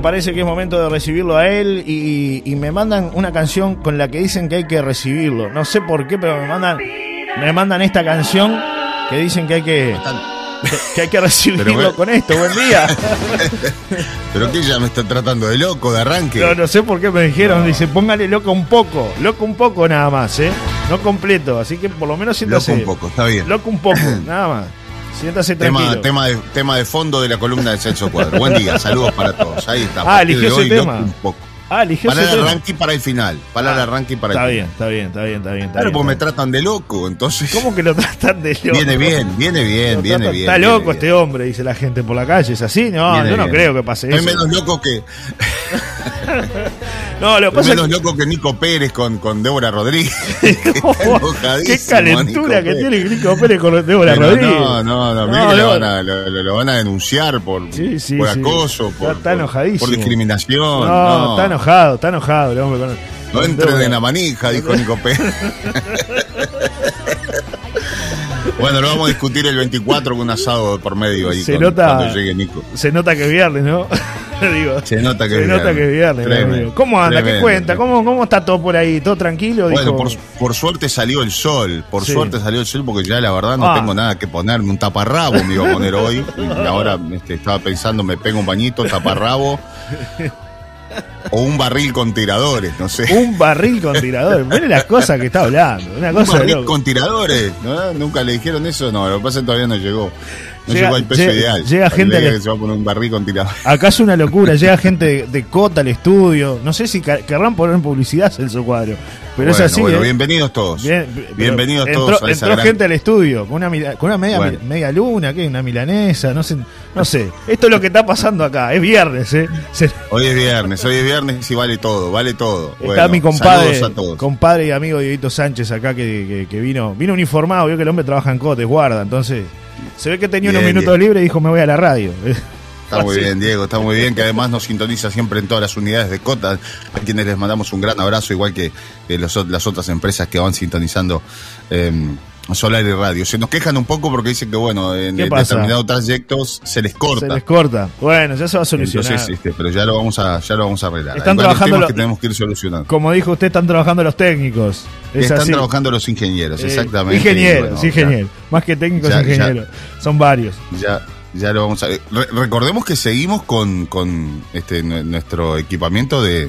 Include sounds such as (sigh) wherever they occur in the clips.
Bueno, parece que es momento de recibirlo a él y, y me mandan una canción con la que dicen que hay que recibirlo. No sé por qué, pero me mandan, me mandan esta canción que dicen que hay que, que hay que recibirlo bueno. con esto. Buen día. (laughs) Pero que ya me está tratando de loco, de arranque. No, no sé por qué me dijeron, dice, póngale loco un poco, loco un poco nada más, ¿eh? No completo, así que por lo menos Loco siéntase. un poco, está bien. Loco un poco, (coughs) nada más. Siéntase tranquilo. Tema, tema, de, tema de fondo de la columna de Celso Cuadro. Buen día, saludos para todos. Ahí está. Ah, eligió ese hoy, tema. un poco. Ah, eligió Para ese el tema. arranque y para el final. Para el Ah, arranque y para Está el bien, final. está bien, está bien, está bien. Está Claro, bien, porque me tratan de loco, entonces. ¿Cómo que lo tratan de loco? Viene bien, viene bien, Lo viene tratan- bien. Está viene loco bien. este hombre, dice la gente por la calle. ¿Es así? No, Viene yo no bien. creo que pase Es eso. menos loco que, (laughs) No, lo es pasa es menos que... loco que Nico Pérez con, con Débora Rodríguez. (laughs) (laughs) Qué calentura que tiene Nico Pérez con Débora Pero Rodríguez. No, no, no, No, no. van a, lo, lo- lo van a denunciar por, Sí, sí, por sí. acoso, por, por- enojadísimo. por discriminación. No, No, está enojado, está enojado el hombre con- No entren en la manija, dijo (laughs) Nico Pérez. bueno, lo vamos a discutir el 24 con un asado por medio ahí Se con- nota- cuando llegue Nico. Se nota que es viernes, ¿no? (laughs) Digo, Se nota que se nota que es viernes. Tremendo. ¿Cómo anda? ¿Qué cuenta? ¿Cómo, ¿Cómo está todo por ahí? ¿Todo tranquilo? Bueno, Dijo- por, por suerte salió el sol, por Sí. suerte salió el sol porque ya la verdad no Ah. tengo nada que ponerme, un taparrabo me iba a poner hoy y ahora este, estaba pensando me pego un bañito, taparrabo (laughs) o un barril con tiradores, no sé. Un barril con tirador. Mire las cosas que está hablando. Una Un cosa de barril loco. con tiradores, ¿no? Nunca le dijeron eso, no, lo que pasa es que todavía no llegó. No Llega- llegó al peso llega- ideal. llega gente que- que se va a poner un barril con tiradores. (laughs) Acá es una locura. Llega (laughs) gente de, de Cota al estudio. No sé si querrán poner en publicidad Celso Cuadro. Pero bueno, es así. bueno, ¿eh? bienvenidos todos. Bien, bienvenidos entró, todos a esa entró gran- gente al estudio con una, con una media, Bueno. media luna, ¿qué? Una milanesa, no sé, no sé. Esto es lo que está pasando acá. Es viernes, ¿eh? Se- (laughs) Hoy es viernes, hoy es viernes y vale todo, vale todo. está Bueno, mi compadre, saludos a todos. compadre y amigo Dieguito Sánchez acá que, que- que vino, vino uniformado, vio que el hombre trabaja en Cotes, guarda, entonces se ve que tenía unos minutos bien. libres y dijo me voy a la radio. (laughs) Está muy bien, Diego, está muy bien, que además nos sintoniza siempre en todas las unidades de Cota, a quienes les mandamos un gran abrazo, igual que eh, los las otras empresas que van sintonizando eh, Solar y Radio. Se nos quejan un poco porque dicen que, bueno, en determinados trayectos se les corta. Se les corta. Bueno, ya se va a solucionar. Entonces, este, pero ya lo vamos a, ya lo vamos a arreglar. Están Hay trabajando temas lo- que tenemos que ir solucionando. Como dijo usted, están trabajando los técnicos. Es Están así. trabajando los ingenieros, Eh, exactamente. Ingenieros, bueno, ingenieros. Más que técnicos, Ya- ya- ingenieros. Son varios. Ya, ya lo vamos a Re- recordemos que seguimos con, con este, nue- nuestro equipamiento de,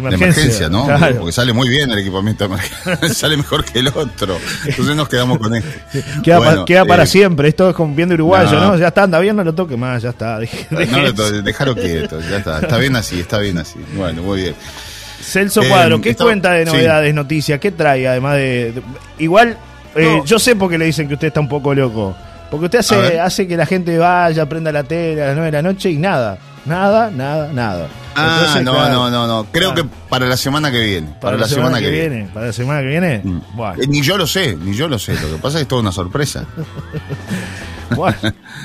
De de emergencia. ¿no? Claro. Porque sale muy bien el equipamiento de emergencia, (laughs) sale mejor que el otro. Entonces nos quedamos con este. Queda, pa- Bueno, queda para eh, siempre. Esto es como bien de uruguayo, ¿no? no. Ya está, anda bien, no lo toque más, ya está. Deje- No, deje déjalo quieto, ya está. Está bien así, está bien así. Bueno, muy bien. Celso Eh, Cuadro, ¿qué está- cuenta de sí. novedades, noticias? ¿Qué trae además de.? de- igual, eh, No. yo sé por qué le dicen que usted está un poco loco. Porque usted hace, hace que la gente vaya, prenda la tele a las 9 de la noche y nada. Nada, nada, nada. Ah, Entonces, no, claro, no, no, no. Creo que para la semana que viene. Para, la, semana, que viene. Para la semana que viene. Mm. Bueno, Eh, Ni yo lo sé, ni yo lo sé. Lo que pasa es que es toda una sorpresa. (laughs) bueno,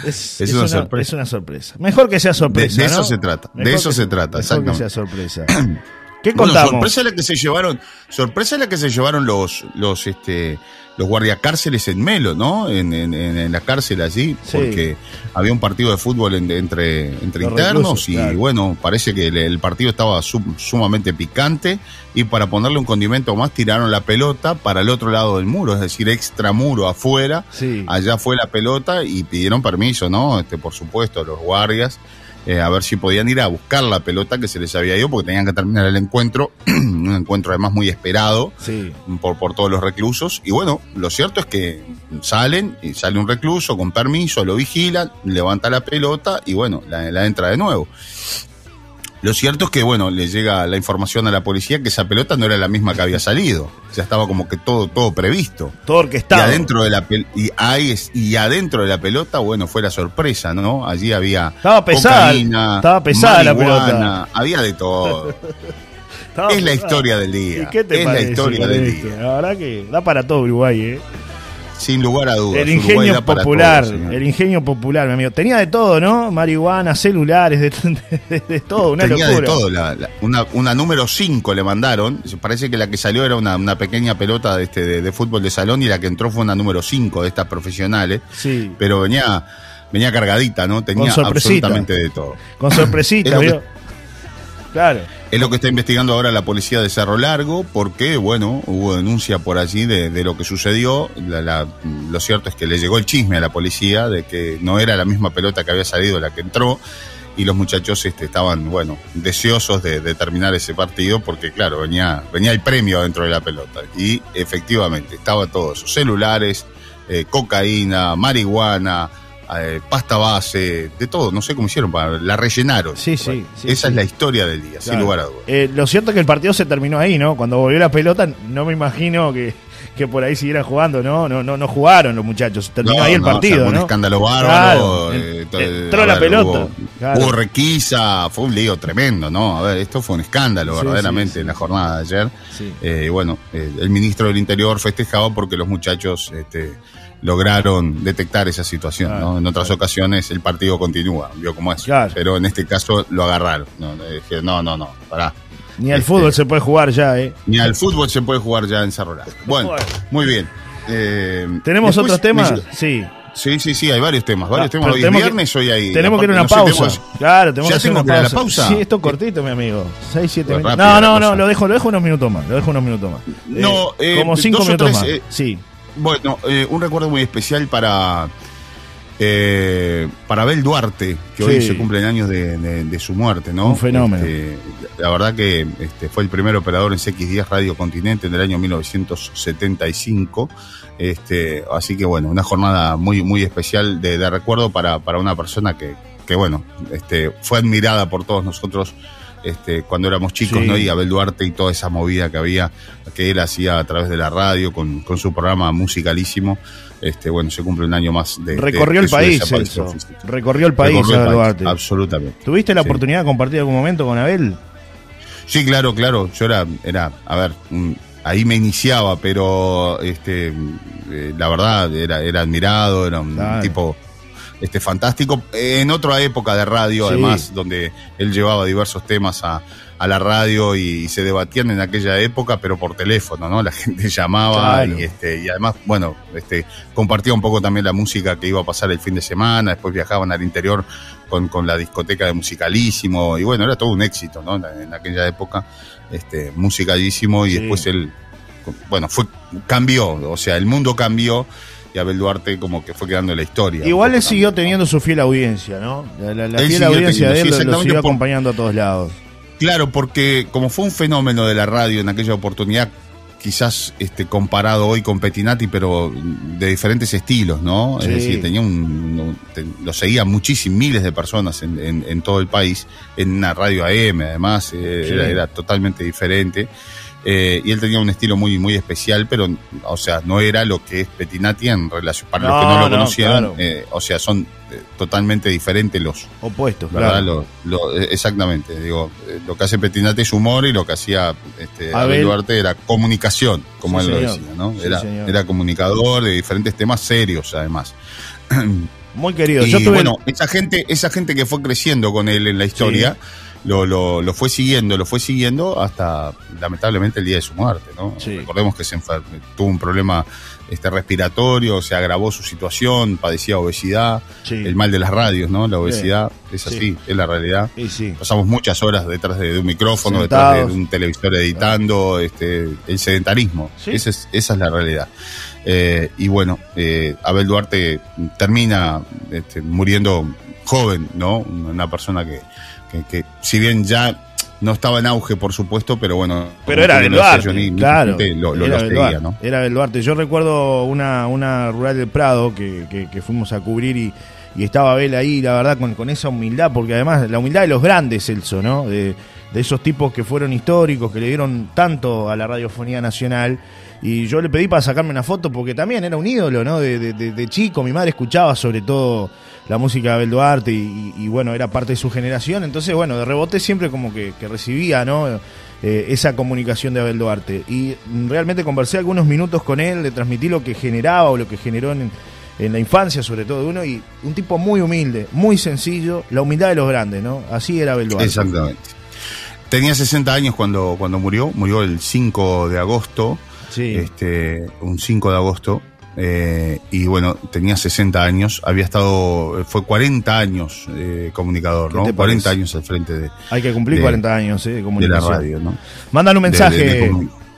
es, (laughs) Es una sorpresa. es una sorpresa. Mejor que sea sorpresa. De- de eso ¿no? se trata, de eso que- se trata, Mejor que sea sorpresa. (clears throat) ¿Qué Bueno, contamos? sorpresa la que se llevaron, sorpresa la que se llevaron los, los, este, los guardiacárceles en Melo, ¿no? En, en, en- la cárcel allí, Sí. porque había un partido de fútbol en- entre, entre Los internos reclusos, y claro. bueno, parece que el, el partido estaba sum- sumamente picante y para ponerle un condimento más tiraron la pelota para el otro lado del muro, es decir, extramuro afuera. Sí. Allá fue la pelota y pidieron permiso, ¿no? Este, por supuesto, los guardias, eh, a ver si podían ir a buscar la pelota que se les había ido, porque tenían que terminar el encuentro, (clears throat) un encuentro además muy esperado Sí. por, por todos los reclusos. Y bueno, lo cierto es que salen, y sale un recluso con permiso, lo vigilan, levanta la pelota y bueno, la, la entra de nuevo. Lo cierto es que, bueno, le llega la información a la policía que esa pelota no era la misma que había salido. Ya estaba como que todo, todo previsto. Todo orquestado. Y adentro de la pel- y ahí es- y adentro de la pelota, bueno, fue la sorpresa, ¿no? Allí había Estaba pesada, cocaína, estaba pesada la pelota. había de todo. (laughs) Es la historia del día. ¿Y qué te es la historia del día. La verdad que da para todo Uruguay, ¿eh? Sin lugar a dudas. El ingenio popular, el ingenio popular, mi amigo. Tenía de todo, ¿no? Marihuana, celulares, de, (laughs) de- de todo, una Tenía locura. de todo. la- la- una, una número 5 le mandaron. Parece que la que salió era una, una pequeña pelota de, este, de, de fútbol de salón y la que entró fue una número 5 de estas profesionales. Sí, Pero venía, venía cargadita, ¿no? Tenía absolutamente de todo. con sorpresita. (laughs) Claro. Es lo que está investigando ahora la policía de Cerro Largo, porque, bueno, hubo denuncia por allí de, lo que sucedió. Lo cierto es que le llegó el chisme a la policía de que no era la misma pelota que había salido la que entró. Y los muchachos este, estaban, bueno, deseosos de, de terminar ese partido porque, claro, venía, venía el premio dentro de la pelota. Y efectivamente, estaba todo eso. Celulares, eh, cocaína, marihuana, eh, pasta base, de todo. No sé cómo hicieron, para, la rellenaron. Sí, sí, esa sí. es la historia del día, sin lugar a dudas. Eh, lo cierto es que el partido se terminó ahí, ¿no? Cuando volvió la pelota, no me imagino que, que por ahí siguieran jugando, ¿no? No, no, no jugaron los muchachos. Terminó No, ahí el no, partido, ¿no? Un escándalo bárbaro. Claro, eh, entró la pelota, Hubo, claro. hubo requisa, fue un lío tremendo, ¿no? A ver, esto fue un escándalo Sí, verdaderamente en la jornada de ayer. Bueno, el ministro del Interior festejaba porque los muchachos este, lograron detectar esa situación, Claro, ¿no? En otras claro. ocasiones el partido continúa, vio cómo es. Claro. Pero en este caso lo agarraron. No, eh, dije, no, no, no, pará. Ni al Este, fútbol se puede jugar ya, ¿eh? Ni al fútbol se puede jugar ya en Cerro. (laughs) Bueno, muy bien. Eh, ¿Tenemos otros temas? me- Sí. Sí, sí, sí, hay varios temas, varios Ah, temas. Hoy es viernes, hoy hay. Tenemos que ir a una sé, pausa. claro, tenemos ¿Ya que hacer tengo una que ir a la pausa. pausa? Sí, esto es cortito, mi amigo. 6, 7 Pues minutos. No, no, no, lo dejo, lo dejo unos minutos más. Lo dejo unos minutos más. No, eh, como 5 dos o minutos tres, más. eh, sí. Bueno, eh, un recuerdo muy especial para. eh, para Abel Duarte, que hoy se cumplen años de, de- de su muerte, ¿no? Un fenómeno. Este, la verdad que este, fue el primer operador en CX10 Radio Continente en el año 1975. Este, así que bueno, una jornada muy, muy especial de, de recuerdo para, para una persona que, que bueno, este, fue admirada por todos nosotros este, cuando éramos chicos, Sí. ¿no? Y Abel Duarte y toda esa movida que había, que él hacía a través de la radio con, con su programa musicalísimo. Este, bueno, se cumple un año más de. Recorrió de el país, física. Recorrió el país, Recorrió el Abel país, Duarte. Absolutamente. ¿Tuviste la Sí. oportunidad de compartir algún momento con Abel? Sí, claro, claro. Yo era, era a ver, mm, ahí me iniciaba, pero este, eh, la verdad era, era admirado, era un Claro. tipo este fantástico. En otra época de radio, Sí. además, donde él llevaba diversos temas a, a la radio y, se debatían en aquella época, pero por teléfono, ¿no? La (laughs) gente llamaba Claro. y este, y además, bueno, este, compartía un poco también la música que iba a pasar el fin de semana, después viajaban al interior con, con la discoteca de musicalísimo, y bueno, era todo un éxito, ¿no? En, en aquella época, este, musicalísimo, y Sí. después él, bueno, fue, cambió, o sea, el mundo cambió, y Abel Duarte como que fue quedando en la historia. Igual él siguió teniendo su fiel audiencia, ¿no? La, la- la Él fiel audiencia teniendo, de él sí, lo- siguió por- acompañando a todos lados. Claro, porque como fue un fenómeno de la radio en aquella oportunidad, quizás este, comparado hoy con Petinati, pero de diferentes estilos, ¿no? Sí. Es decir, tenía un, lo seguían muchísimos, miles de personas en, en- en todo el país, en una radio AM, además, eh, Sí. era, era totalmente diferente. Eh, y él tenía un estilo muy, muy especial, pero, o sea, no era lo que es Petinati en relación, para los que No, lo no, claro. eh, o sea, son eh, totalmente diferentes los, Opuestos, ¿verdad? claro. Lo, lo- eh, exactamente, digo, lo que hace Petinate es humor y lo que hacía este, Abel- Abel Duarte era comunicación, como Sí, él lo decía, ¿no? Sí, era, señor. era comunicador de diferentes temas serios, además. Muy querido. Y Yo tuve bueno, esa gente, esa gente que fue creciendo con él en la historia, lo, lo, lo fue siguiendo, lo fue siguiendo hasta lamentablemente el día de su muerte, ¿no? Sí. Recordemos que se enfer- tuvo un problema este respiratorio, se agravó su situación, padecía obesidad, Sí. el mal de las radios, ¿no? La obesidad es así, Sí. es la realidad. Sí. Pasamos muchas horas detrás de, de un micrófono, Sentados. detrás de un televisor editando, este, el sedentarismo. Sí. Esa, es, esa es la realidad. Eh, y bueno, eh, Abel Duarte termina este, muriendo joven, ¿no? Una persona que, que, que si bien ya no estaba en auge, por supuesto, pero bueno. Pero era mucha claro. Lo, lo, era seguía, ¿no? Era Abel Duarte. Yo recuerdo una, una rural del Prado que, que- que fuimos a cubrir y, y estaba Abel ahí, la verdad, con, con esa humildad, porque además la humildad de los grandes, Celso, ¿no? De, de esos tipos que fueron históricos, que le dieron tanto a la radiofonía nacional. Y yo le pedí para sacarme una foto porque también era un ídolo, ¿no? De- de- de chico, mi madre escuchaba sobre todo la música de Abel Duarte y, y- y, bueno, era parte de su generación. Entonces, bueno, de rebote siempre como que, que recibía, ¿no? Eh, esa comunicación de Abel Duarte. Y realmente conversé algunos minutos con él, le transmití lo que generaba o lo que generó en, en la infancia, sobre todo de uno, y un tipo muy humilde, muy sencillo, la humildad de los grandes, ¿no? Así era Abel Duarte. Exactamente. Tenía 60 años cuando, cuando murió, murió el 5 de agosto. Sí. este, un 5 de agosto. Eh, y bueno, tenía 60 años, había estado, fue 40 años eh, comunicador, ¿no? 40 años al frente de... Hay que cumplir 40 años, ¿eh? De, la radio, ¿no? Mandan un mensaje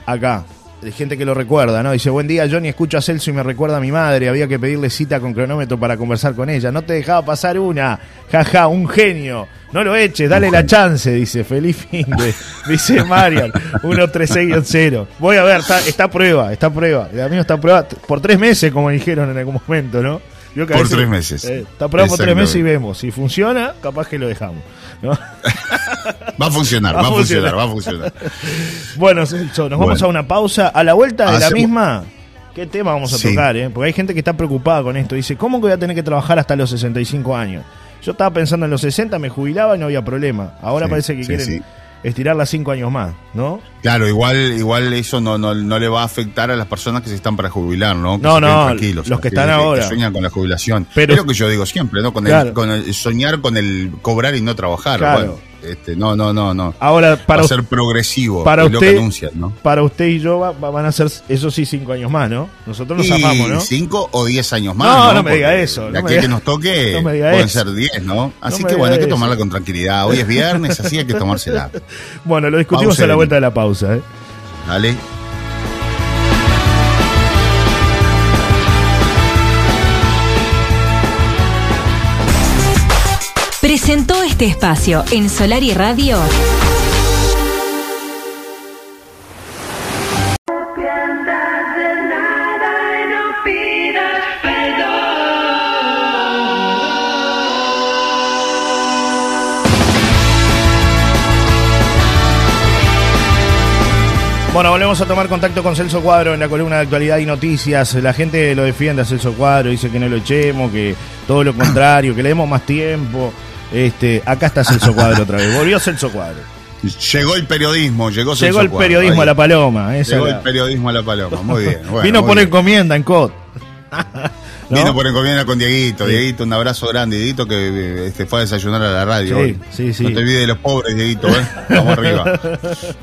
acá de gente que lo recuerda, ¿no? Dice, buen día, Johnny, escucho a Celso y me recuerda a mi madre, había que pedirle cita con cronómetro para conversar con ella, no te dejaba pasar una, jaja, un genio, no lo eches, dale la chance, dice, feliz fin de, (laughs) dice Marian, 136-0. Voy a ver, está, está a prueba, está a prueba, el amigo está prueba por tres meses, como dijeron en algún momento, ¿no? por tres meses. Eh, está probado por tres meses y vemos. Si funciona, capaz que lo dejamos. (laughs) va a funcionar, va, a funcionar, va a funcionar. bueno, nos vamos a una pausa. A la vuelta de la misma, ¿qué tema vamos a tocar? Eh? Porque hay gente que está preocupada con esto. Dice, ¿cómo que voy a tener que trabajar hasta los 65 años? Yo estaba pensando en los 60, me jubilaba y no había problema. Ahora parece que quieren estirarla cinco años más, ¿no? Claro, igual, igual eso no, no, no, le va a afectar a las personas que se están para jubilar, ¿no? no, no, los que están ahora. Que sueñan con la jubilación. Pero, es lo que yo digo siempre, ¿no? Con, el, con el soñar con el cobrar y no trabajar. Claro. Este, no, no, no, no. Ahora, para va a ser progresivo. Para usted, ¿no? Para usted y yo van a ser, eso sí, cinco años más, ¿no? Nosotros nos amamos, ¿no? Cinco o diez años más. No, no, me diga eso. No aquí que nos toque (laughs) pueden ser diez, ¿no? Así que bueno, hay que tomarla con tranquilidad. Hoy es viernes, así hay que tomársela. (laughs) bueno, lo discutimos a la vuelta de la pausa, ¿eh? Dale. Presentó este espacio en Solar y Radio. Bueno, volvemos a tomar contacto con Celso Cuadro en la columna de actualidad y noticias. La gente lo defiende a Celso Cuadro, dice que no lo echemos, que todo lo contrario, que le demos más tiempo. Este, acá está Celso Cuadro otra vez. Volvió Celso Cuadro. Llegó el periodismo, llegó Celso Llegó el periodismo a la paloma. llegó el periodismo a la paloma, muy bien. (laughs) Vino por encomienda en COT. (laughs) Vino por encomienda con Dieguito. Dieguito, un abrazo grande. Dieguito que este, fue a desayunar a la radio sí, Sí, sí. No te olvides de los pobres, Dieguito, ¿eh? Vamos (laughs) arriba.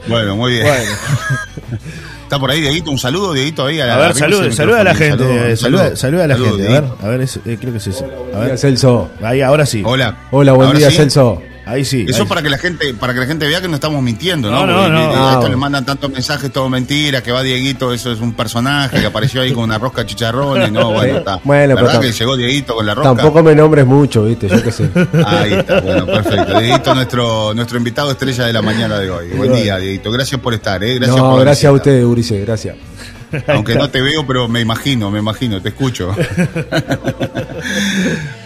Bueno, muy bien. (laughs) Está por ahí, Dieguito, un saludo, Dieguito, ahí a la A ver, saluda, saluda a la gente, saluda, saluda a la gente, a ver, a ver, eh, creo que es eso. A ver, Celso. Ahí, ahora sí. Hola. Hola, buen día, Celso. Ahí sí. Eso para que la gente, para que la gente vea que no estamos mintiendo, ¿no? No, no, esto le mandan tantos mensajes, todo mentira, que va Dieguito, eso es un personaje que apareció ahí con una rosca chicharrón y no, bueno, está. (laughs) Bueno, ¿Verdad que llegó Dieguito con la rosca? Tampoco me nombres mucho, viste, yo qué sé. (laughs) Ahí está, bueno, perfecto. Dieguito, nuestro, nuestro invitado estrella de la mañana de hoy. Buen día, Dieguito. Gracias por estar, ¿eh? Gracias no, gracias a usted, Urice, gracias. (laughs) Aunque no te veo, pero me imagino, me imagino, te escucho. (laughs)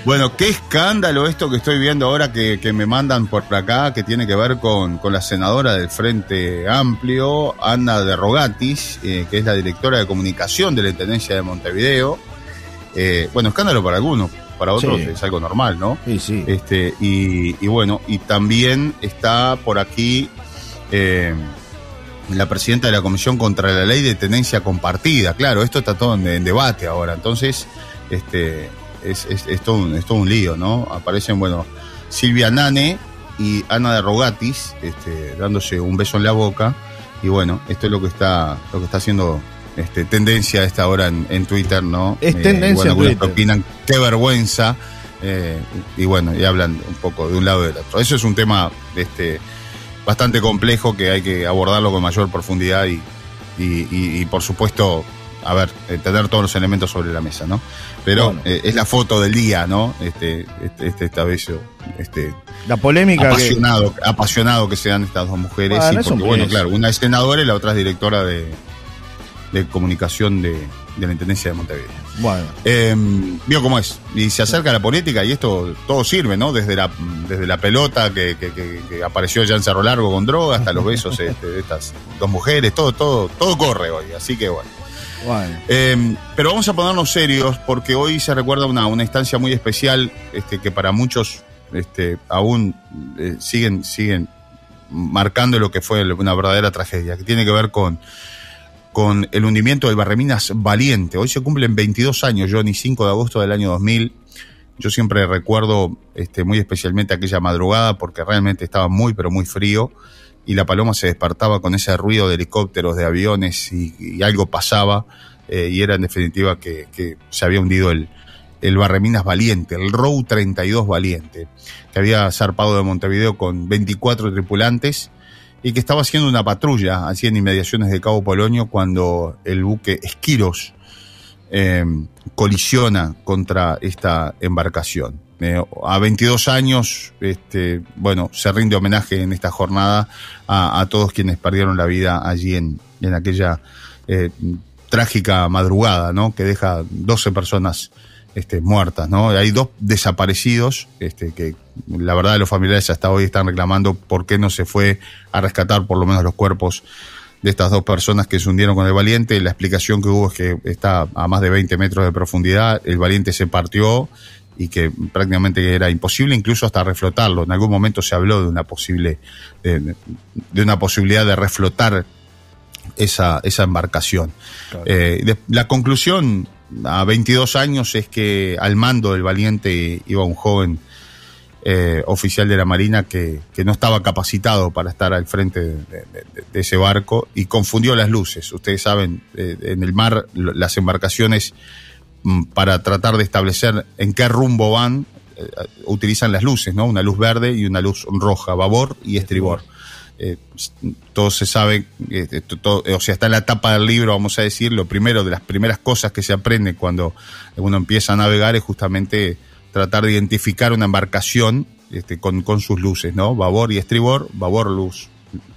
bueno, qué escándalo esto que estoy viendo ahora que, me mandan por acá, que tiene que ver con, la senadora del Frente Amplio, Ana de Rogatis, eh, que es la directora de comunicación de la Intendencia de Montevideo. Eh, bueno, escándalo para algunos, para otros es algo normal, ¿no? Sí, sí. Este, y, bueno, y también está por aquí. Eh, la presidenta de la Comisión contra la Ley de Tenencia Compartida. Claro, esto está todo en, debate ahora. Entonces, este, es, es, todo un, es, todo un, lío, ¿no? Aparecen, bueno, Silvia Nane y Ana de Rogatis este, dándose un beso en la boca. Y bueno, esto es lo que está, lo que está haciendo este, tendencia a esta hora en, Twitter, ¿no? Es tendencia en Twitter. opinan, qué vergüenza. Eh, y bueno, y hablan un poco de un lado y del otro. Eso es un tema este, bastante complejo que hay que abordarlo con mayor profundidad y, y, por supuesto, a ver, eh, tener todos los elementos sobre la mesa, ¿no? Pero eh, es la foto del día, ¿no? Este, este, este, esta vez, este, la polémica apasionado, que... apasionado que sean estas dos mujeres, y porque, bueno, claro, una es senadora y la otra es directora de, de comunicación de, de la Intendencia de Montevideo. Bueno. Eh, vio cómo es. Y se acerca a la política y esto todo sirve, ¿no? Desde la, desde la pelota que, que, apareció ya en Cerro Largo con droga hasta los besos (laughs) este, de estas dos mujeres, todo, todo, todo corre hoy. Así que bueno. bueno. Eh, pero vamos a ponernos serios porque hoy se recuerda una, una instancia muy especial este, que para muchos este, aún eh, siguen, siguen marcando lo que fue una verdadera tragedia, que tiene que ver con con el hundimiento del Barreminas Valiente. Hoy se cumplen 22 años, Johnny, 5 de agosto del año 2000. Yo siempre recuerdo este, muy especialmente aquella madrugada porque realmente estaba muy, pero muy frío y la paloma se despertaba con ese ruido de helicópteros, de aviones y, algo pasaba. eh, y era en definitiva que, se había hundido el, el Barreminas Valiente, el Row 32 Valiente, que había zarpado de Montevideo con 24 tripulantes y que estaba haciendo una patrulla así en inmediaciones de Cabo Polonio cuando el buque Esquiros eh, colisiona contra esta embarcación. Eh, a 22 años, este, bueno, se rinde homenaje en esta jornada a, todos quienes perdieron la vida allí en, en aquella eh, trágica madrugada, ¿no? Que deja 12 personas este, muertas, ¿no? Hay dos desaparecidos, este, que la verdad los familiares hasta hoy están reclamando por qué no se fue a rescatar por lo menos los cuerpos de estas dos personas que se hundieron con el Valiente. La explicación que hubo es que está a más de 20 metros de profundidad, el Valiente se partió y que prácticamente era imposible incluso hasta reflotarlo. En algún momento se habló de una posible, de, de una posibilidad de reflotar esa, esa embarcación. Claro. Eh, de, la conclusión a 22 años es que al mando del Valiente iba un joven eh, oficial de la Marina que, que, no estaba capacitado para estar al frente de, ese barco y confundió las luces. Ustedes saben, eh, en el mar las embarcaciones mm, para tratar de establecer en qué rumbo van eh, utilizan las luces, ¿no? Una luz verde y una luz roja, babor y estribor. Eh, todo se sabe, eh, todo, o sea, está en la tapa del libro, vamos a decir, lo primero de las primeras cosas que se aprende cuando uno empieza a navegar es justamente tratar de identificar una embarcación este, con, con sus luces, ¿no? Babor y estribor, babor luz.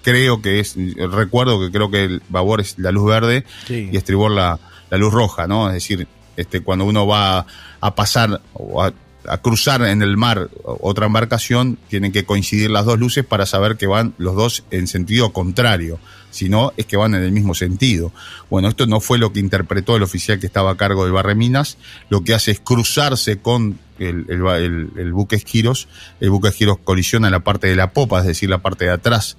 Creo que es, recuerdo que creo que el babor es la luz verde sí. y estribor la, la luz roja, ¿no? Es decir, este, cuando uno va a pasar o a a cruzar en el mar otra embarcación, tienen que coincidir las dos luces para saber que van los dos en sentido contrario. Si no, es que van en el mismo sentido. Bueno, esto no fue lo que interpretó el oficial que estaba a cargo del Barreminas. Lo que hace es cruzarse con el, buque Esquiros. El buque Esquiros colisiona en la parte de la popa, es decir, la parte de atrás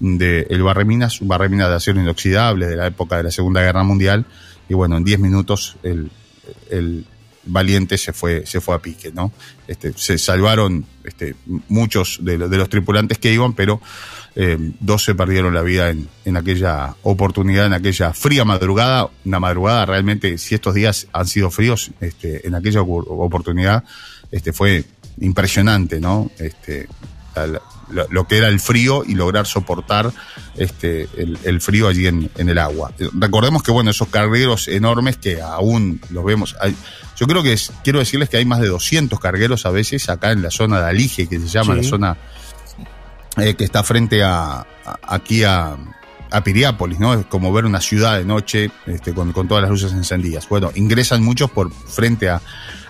del de Barreminas, un Barreminas de acero inoxidable de la época de la Segunda Guerra Mundial. Y bueno, en 10 minutos el Valiente se fue, se fue a pique, ¿no? Este, se salvaron este, muchos de, los tripulantes que iban, pero eh, dos se perdieron la vida en, en, aquella oportunidad, en aquella fría madrugada, una madrugada realmente, si estos días han sido fríos, este, en aquella oportunidad este, fue impresionante, ¿no? Este, lo, lo, que era el frío y lograr soportar este, el, el frío allí en, en, el agua. Recordemos que, bueno, esos cargueros enormes que aún los vemos, hay, yo creo que es, quiero decirles que hay más de 200 cargueros a veces acá en la zona de Alige, que se llama sí. la zona eh, que está frente a, a aquí a, a Piriápolis, ¿no? Es como ver una ciudad de noche este, con, con, todas las luces encendidas. Bueno, ingresan muchos por frente a,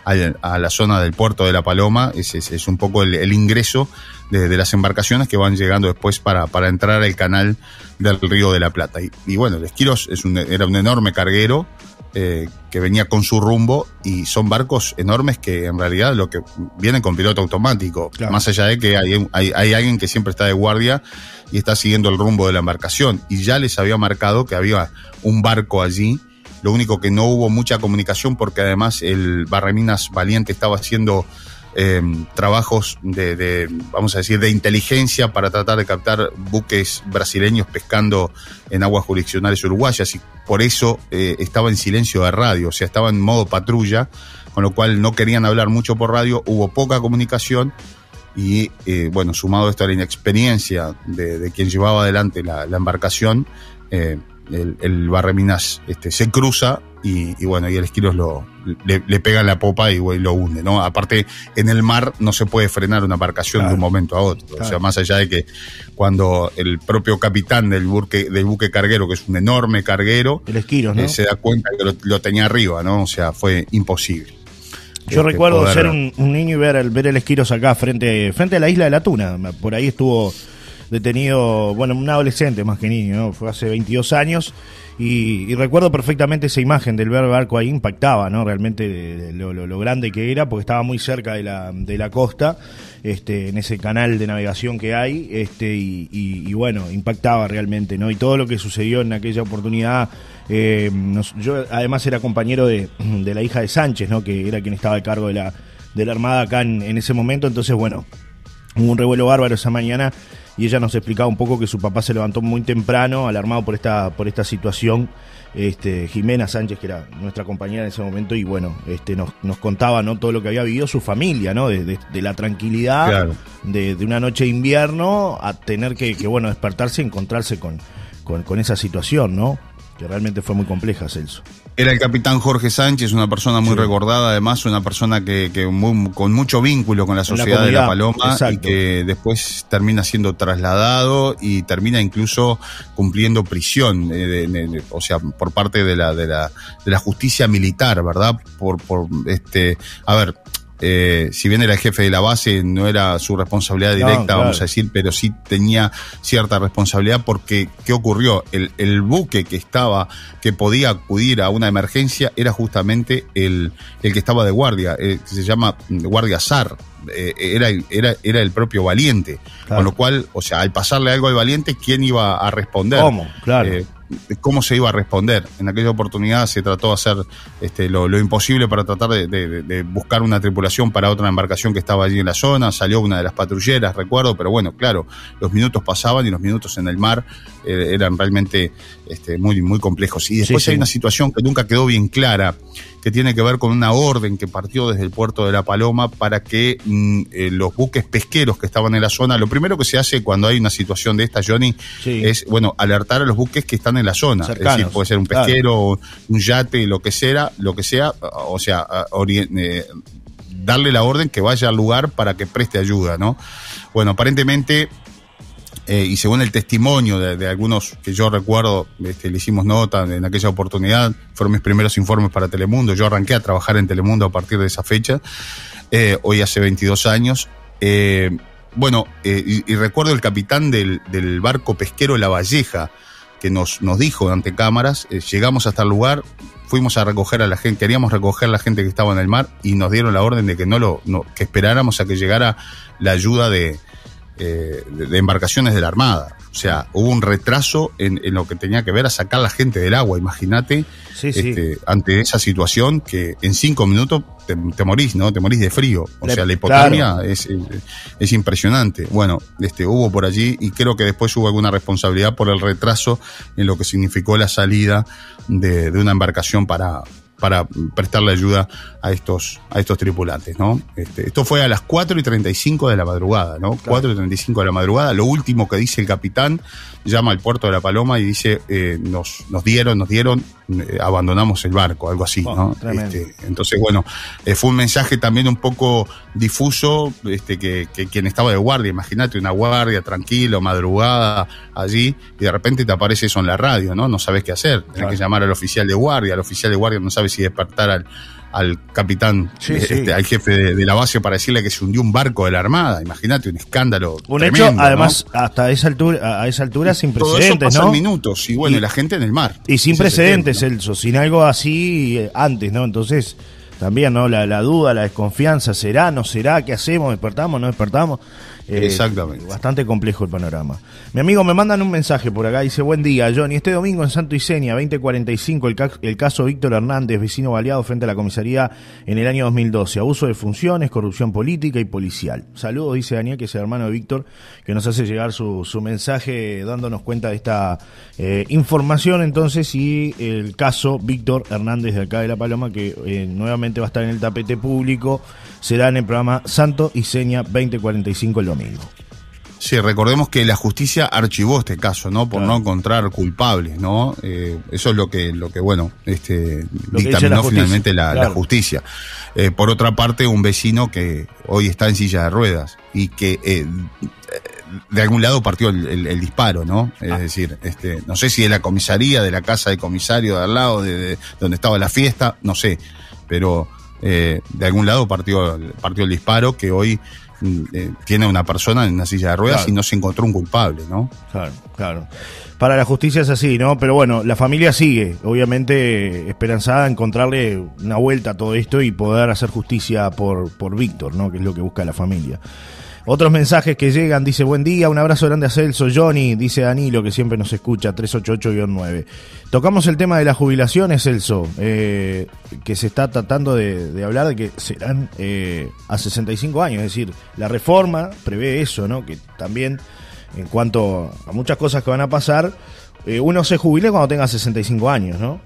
a, a la zona del puerto de La Paloma, es, es, es un poco el, el ingreso de, de, las embarcaciones que van llegando después para, para entrar al canal del Río de la Plata. Y, y bueno, el Esquiros es un, era un enorme carguero eh, que venía con su rumbo y son barcos enormes que en realidad lo que vienen con piloto automático, claro. más allá de que hay, hay, hay alguien que siempre está de guardia y está siguiendo el rumbo de la embarcación. Y ya les había marcado que había un barco allí. Lo único que no hubo mucha comunicación porque además el Barreminas Valiente estaba haciendo eh, trabajos de, vamos a decir, de inteligencia para tratar de captar buques brasileños pescando en aguas jurisdiccionales uruguayas. Y por eso eh, estaba en silencio de radio, o sea, estaba en modo patrulla, con lo cual no querían hablar mucho por radio, hubo poca comunicación y eh, bueno, sumado esto a la inexperiencia de, de quien llevaba adelante la, la embarcación, eh, el, el Barreminas este, se cruza y, y, bueno, y el Esquiros lo, le, le pega en la popa y, y, lo hunde, ¿no? Aparte, en el mar no se puede frenar una embarcación claro. de un momento a otro. Claro. O sea, más allá de que cuando el propio capitán del buque, del buque carguero, que es un enorme carguero, el Esquiros, ¿no? eh, se da cuenta que lo, lo, tenía arriba, ¿no? O sea, fue imposible. Yo recuerdo poder... ser un, un, niño y ver el, ver el Esquiros acá frente, frente a la isla de la Tuna. Por ahí estuvo detenido, bueno, un adolescente más que niño, ¿no? Fue hace 22 años. Y, y, recuerdo perfectamente esa imagen del ver barco ahí, impactaba, ¿no? Realmente lo, lo, lo, grande que era, porque estaba muy cerca de la, de la costa, este, en ese canal de navegación que hay, este, y, y, y bueno, impactaba realmente, ¿no? Y todo lo que sucedió en aquella oportunidad, eh, nos, yo además era compañero de, de, la hija de Sánchez, ¿no? Que era quien estaba a cargo de la, de la Armada acá en, en ese momento, entonces, bueno, hubo un revuelo bárbaro esa mañana y ella nos explicaba un poco que su papá se levantó muy temprano, alarmado por esta, por esta situación. Este, Jimena Sánchez, que era nuestra compañera en ese momento, y bueno, este, nos, nos contaba ¿no? todo lo que había vivido su familia, ¿no? De, de- de la tranquilidad de, de una noche de invierno a tener que, que, bueno, despertarse y encontrarse con, con, con esa situación, ¿no? Que realmente fue muy compleja, Celso. Era el capitán Jorge Sánchez, una persona muy recordada, además una persona que, que muy- con mucho vínculo con la sociedad de La Paloma y que después termina siendo trasladado y termina incluso cumpliendo prisión, eh, de- o sea, por parte de la, de la, de la justicia militar, ¿verdad? Por, por este, a ver. Eh, si bien era el jefe de la base, no era su responsabilidad No, directa, claro. vamos a decir, pero sí tenía cierta responsabilidad porque, ¿qué ocurrió? El, el buque que estaba, que podía acudir a una emergencia, era justamente el, el que estaba de guardia, eh, que se llama mm, Guardia SAR. Eh, era, el- era, era el propio Valiente. Claro. Con lo cual, o sea, al pasarle algo al Valiente, ¿quién iba a responder? ¿Cómo? Claro. Cómo se iba a responder. En aquella oportunidad se trató de hacer este, lo, imposible para tratar de buscar una tripulación para otra embarcación que estaba allí en la zona. Salió una de las patrulleras, recuerdo, pero bueno, claro, los minutos pasaban y los minutos en el mar eh, eran realmente este, muy, muy complejos. Y después Sí, sí. hay una situación que nunca quedó bien clara, que tiene que ver con una orden que partió desde el puerto de La Paloma para que mm, eh, los buques pesqueros que estaban en la zona, lo primero que se hace cuando hay una situación de esta, Johnny, Sí. es, bueno, alertar a los buques que están en la zona. Es decir, puede ser un claro. pesquero, un yate, lo que sea, lo que sea, o sea, eh, darle la orden que vaya al lugar para que preste ayuda, ¿no? Bueno, aparentemente eh, y según el testimonio de, algunos que yo recuerdo, este, le hicimos nota en aquella oportunidad, fueron mis primeros informes para Telemundo, yo arranqué a trabajar en Telemundo a partir de esa fecha, eh, hoy hace 22 años. Eh, bueno, y, recuerdo el capitán del, barco pesquero La Valleja, que nos, nos dijo ante cámaras, llegamos hasta el lugar, fuimos a recoger a la gente, queríamos recoger a la gente que estaba en el mar y nos dieron la orden de que no lo, que esperáramos a que llegara la ayuda de, eh, de, embarcaciones de la Armada. O sea, hubo un retraso en, en lo que tenía que ver a sacar la gente del agua. Imagínate, Sí, sí. este, ante esa situación que en cinco minutos te, te morís, ¿no? Te morís de frío. O Le- sea, la hipotermia claro. es, es, es impresionante. Bueno, este, hubo por allí y creo que después hubo alguna responsabilidad por el retraso en lo que significó la salida de, de una embarcación para para prestarle ayuda a estos, a estos tripulantes, ¿no? Este, esto fue a las 4 y 35 de la madrugada, ¿no? 4 y 35 de la madrugada. Lo último que dice el capitán, llama al puerto de La Paloma y dice, eh, nos, nos dieron, nos dieron, eh, abandonamos el barco, algo así, Oh, ¿no? Este, entonces, bueno, eh, fue un mensaje también un poco difuso, este, que, que quien estaba de guardia, imagínate una guardia tranquilo, madrugada, allí, y de repente te aparece eso en la radio, ¿no? No sabes qué hacer, tenés Claro. que llamar al oficial de guardia, el oficial de guardia no sabe si despertar al, al capitán, Sí, eh, sí. este, al jefe de, de la base para decirle que se hundió un barco de la Armada, imagínate, un escándalo. Un tremendo, hecho, ¿no? además, hasta esa altura, a esa altura sin precedentes, ¿no? minutos, y bueno, Y- la gente en el mar. Y sin precedentes, tema, ¿no? Celso, sin algo así eh, antes, ¿no? Entonces, también, ¿no? La, la duda, la desconfianza, ¿será, no será? ¿Qué hacemos? ¿Despertamos, no despertamos? Eh, Exactamente. Bastante complejo el panorama. Mi amigo, me mandan un mensaje por acá, dice, buen día, Johnny, este domingo en Santo Iseña, 2045, el, ca- el caso Víctor Hernández, vecino baleado frente a la comisaría en el año 2012, abuso de funciones, corrupción política y policial. Saludos, dice Daniel, que es el hermano de Víctor, que nos hace llegar su, su mensaje dándonos cuenta de esta eh, información entonces y el caso Víctor Hernández de acá de La Paloma, que eh, nuevamente va a estar en el tapete público, será en el programa Santo y Seña 2045 el domingo. Sí, recordemos que la justicia archivó este caso, ¿no? Por Claro. no encontrar culpables, ¿no? Eh, eso es lo que, lo que bueno, este, Lo la dictaminó finalmente la, justicia. Eh, por otra parte, un vecino que hoy está en silla de ruedas y que eh, de algún lado partió el, el- el disparo, ¿no? Es Ah. decir, este, no sé si de la comisaría, de la casa del comisario de al lado, de, de donde estaba la fiesta, no sé, pero de algún lado partió, el- partió el disparo que hoy eh, tiene una persona en una silla de ruedas Claro. y no se encontró un culpable, ¿no? Claro, claro. Para la justicia es así, ¿no? Pero bueno, la familia sigue, obviamente esperanzada en encontrarle una vuelta a todo esto y poder hacer justicia por, por Víctor, ¿no? Que es lo que busca la familia. Otros mensajes que llegan, dice, buen día, un abrazo grande a Celso, Johnny, dice Danilo, que siempre nos escucha, 388-9. Tocamos el tema de las jubilaciones, Celso, eh, que se está tratando de, de hablar de que serán eh, a 65 años, es decir, la reforma prevé eso, ¿no? Que también en cuanto a muchas cosas que van a pasar, eh, uno se jubile cuando tenga 65 años, ¿no?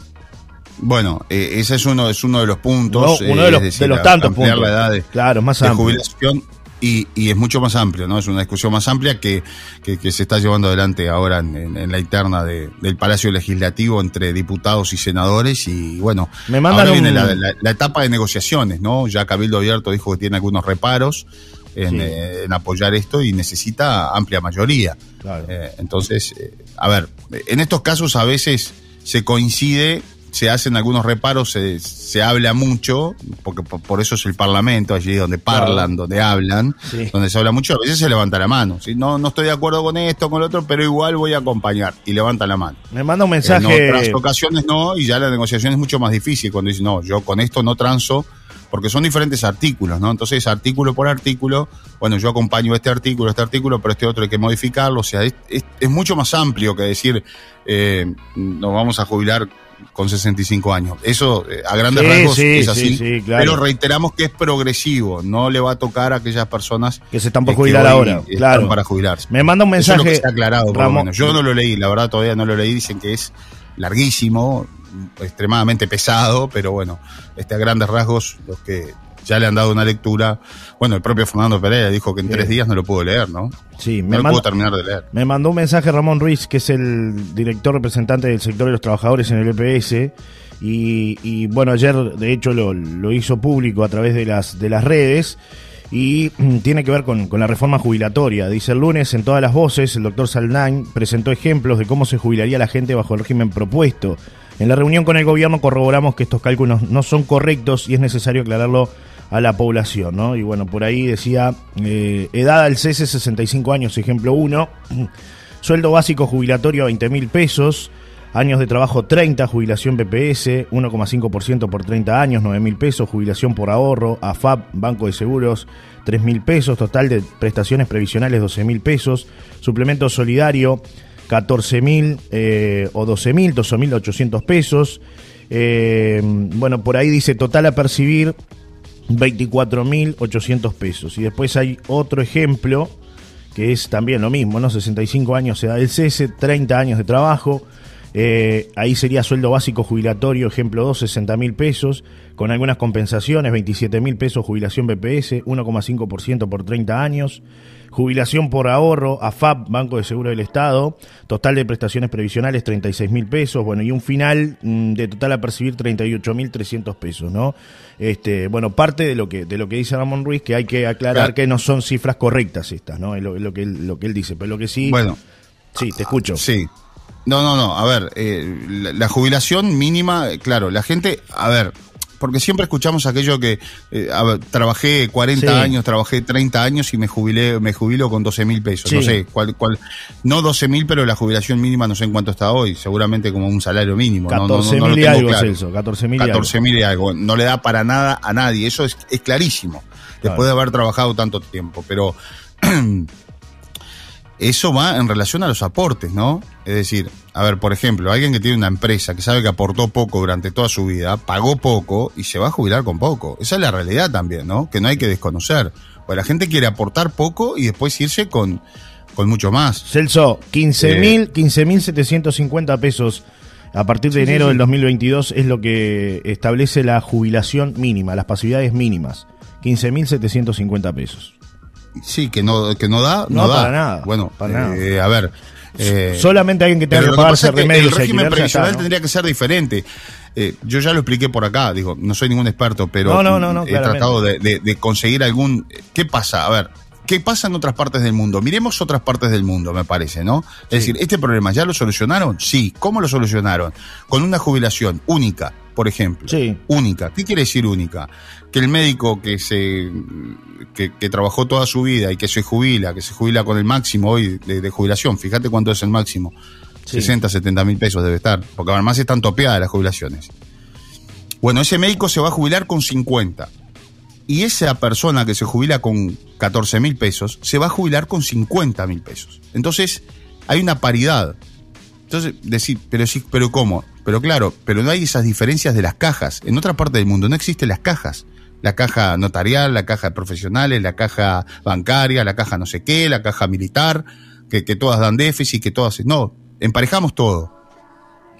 Bueno, eh, ese es uno, es uno de los puntos. No, uno de los, decir, de los tantos puntos. la edad de, claro, más de jubilación y, y es mucho más amplio, ¿no? Es una discusión más amplia que, que, que se está llevando adelante ahora en, en- en la interna de- del Palacio Legislativo entre diputados y senadores y bueno, Me ahora viene un- la, la- la etapa de negociaciones, ¿no? Ya Cabildo Abierto dijo que tiene algunos reparos en, Sí. eh, en apoyar esto y necesita amplia mayoría. Claro. Eh, entonces, eh, a ver, en estos casos a veces se coincide, se hacen algunos reparos, se, se habla mucho, porque por, por eso es el Parlamento, allí donde parlan, donde hablan, Sí. donde se habla mucho, a veces se levanta la mano. ¿sí? No, no estoy de acuerdo con esto, con lo otro, pero igual voy a acompañar. Y levanta la mano. Me manda un En mensaje. otras ocasiones no, y ya la negociación es mucho más difícil cuando dice, no, yo con esto no transo, porque son diferentes artículos, ¿no? Entonces, artículo por artículo, bueno, yo acompaño este artículo, este artículo, pero este otro hay que modificarlo, o sea, es, es- es mucho más amplio que decir, eh, nos vamos a jubilar con 65 años. Eso, eh, a grandes Sí, rasgos, sí, es sí, así, sí, claro. pero reiteramos que es progresivo, no le va a tocar a aquellas personas Que se están por que jubilar ahora, claro. para jubilarse. Me manda un Eso es lo que mensaje. ha aclarado, Ramón. Yo no lo leí, la verdad todavía no lo leí. Dicen que es larguísimo, extremadamente pesado, pero bueno, este, a grandes rasgos, los que ya le han dado una lectura. Bueno, el propio Fernando Pereira dijo que en Sí. tres días no lo pudo leer, ¿no? Sí, No me lo manda- pudo terminar de leer. Me mandó un mensaje Ramón Ruiz, que es el director representante del sector de los trabajadores en el EPS. Y, y, bueno, ayer de hecho lo, lo hizo público a través de las, de las redes. Y (clears throat) tiene que ver con, con la reforma jubilatoria. Dice el lunes en todas las voces, el doctor Saldain presentó ejemplos de cómo se jubilaría la gente bajo el régimen propuesto. En la reunión con el gobierno corroboramos que estos cálculos no son correctos y es necesario aclararlo a la población, ¿no? Y bueno, por ahí decía, eh, edad al cese 65 años, ejemplo 1, (clears throat) sueldo básico jubilatorio 20 mil pesos, años de trabajo 30, jubilación BPS, 1,5% por 30 años, 9 mil pesos, jubilación por ahorro, AFAP, Banco de Seguros, 3 mil pesos, total de prestaciones previsionales 12 mil pesos, suplemento solidario 14 mil eh, o 12 mil, 12 mil 800 pesos. Eh, bueno, por ahí dice total a percibir 24.800 pesos. Y después hay otro ejemplo que es también lo mismo, ¿no? 65 años se da el cese, 30 años de trabajo. Eh, ahí sería sueldo básico jubilatorio, ejemplo 2, 60 mil pesos, con algunas compensaciones, 27 mil pesos jubilación BPS, 1,5% por 30 años, jubilación por ahorro, AFAP, Banco de Seguro del Estado, total de prestaciones previsionales 36 mil pesos, bueno, y un final mm, de total a percibir 38 mil 300 pesos, ¿no? Este, bueno, parte de lo que de lo que dice Ramón Ruiz, que hay que aclarar Claro. que no son cifras correctas estas, ¿no? Es lo, es lo que, él, lo que él dice, pero lo que sí... Bueno, Sí, te escucho. Sí. No, no, no. A ver, eh, la, la jubilación mínima, eh, claro, la gente, a ver, porque siempre escuchamos aquello que eh, a ver, trabajé 40 Sí. años, trabajé 30 años y me jubilé, me jubilo con 12 mil pesos. Sí. No sé, cuál, cuál, no 12 mil, pero la jubilación mínima no sé en cuánto está hoy, seguramente como un salario mínimo. No, no, no, 14 no mil y algo, claro. Celso, 14 mil y algo. 14 mil y algo. No le da para nada a nadie. Eso es, es clarísimo. Después Claro. de haber trabajado tanto tiempo. Pero (clears throat) eso va en relación a los aportes, ¿no? Es decir, a ver, por ejemplo, alguien que tiene una empresa que sabe que aportó poco durante toda su vida, pagó poco y se va a jubilar con poco. Esa es la realidad también, ¿no? Que no hay que desconocer. Pues la gente quiere aportar poco y después irse con, con mucho más. Celso, 15 Eh. mil 15.750 pesos a partir de enero del 2022 es lo que establece la jubilación mínima, las pasividades mínimas. 15.750 pesos. Sí, que no, que no da, no, No, da. para nada, Bueno, para eh, a ver. eh, Solamente alguien que tenga que pagarse que remedios el régimen previsional está, ¿no? tendría que ser diferente. Eh, yo ya lo expliqué por acá, digo, no soy ningún experto, pero No, no, he claramente. tratado de, de- de conseguir algún... ¿Qué pasa? A ver, ¿qué pasa en otras partes del mundo? Miremos otras partes del mundo, me parece, ¿no? Es decir, ¿este problema ya lo solucionaron? Sí. ¿Cómo lo solucionaron? Con una jubilación única, por ejemplo. Sí. Única. ¿Qué quiere decir única? Que el médico que se que, que trabajó toda su vida y que se jubila, que se jubila con el máximo hoy de, de jubilación, fíjate cuánto es el máximo. Sí. 60, 70 mil pesos debe estar, porque además están topeadas las jubilaciones. Bueno, ese médico se va a jubilar con 50. Y esa persona que se jubila con 14 mil pesos se va a jubilar con 50 mil pesos. Entonces, hay una paridad. Entonces, decir, pero sí, pero ¿cómo? Pero claro, pero no hay esas diferencias de las cajas. En otra parte del mundo no existen las cajas. La caja notarial, la caja de profesionales, la caja bancaria, la caja no sé qué, la caja militar, que, que todas dan déficit, que todas... No, emparejamos todo.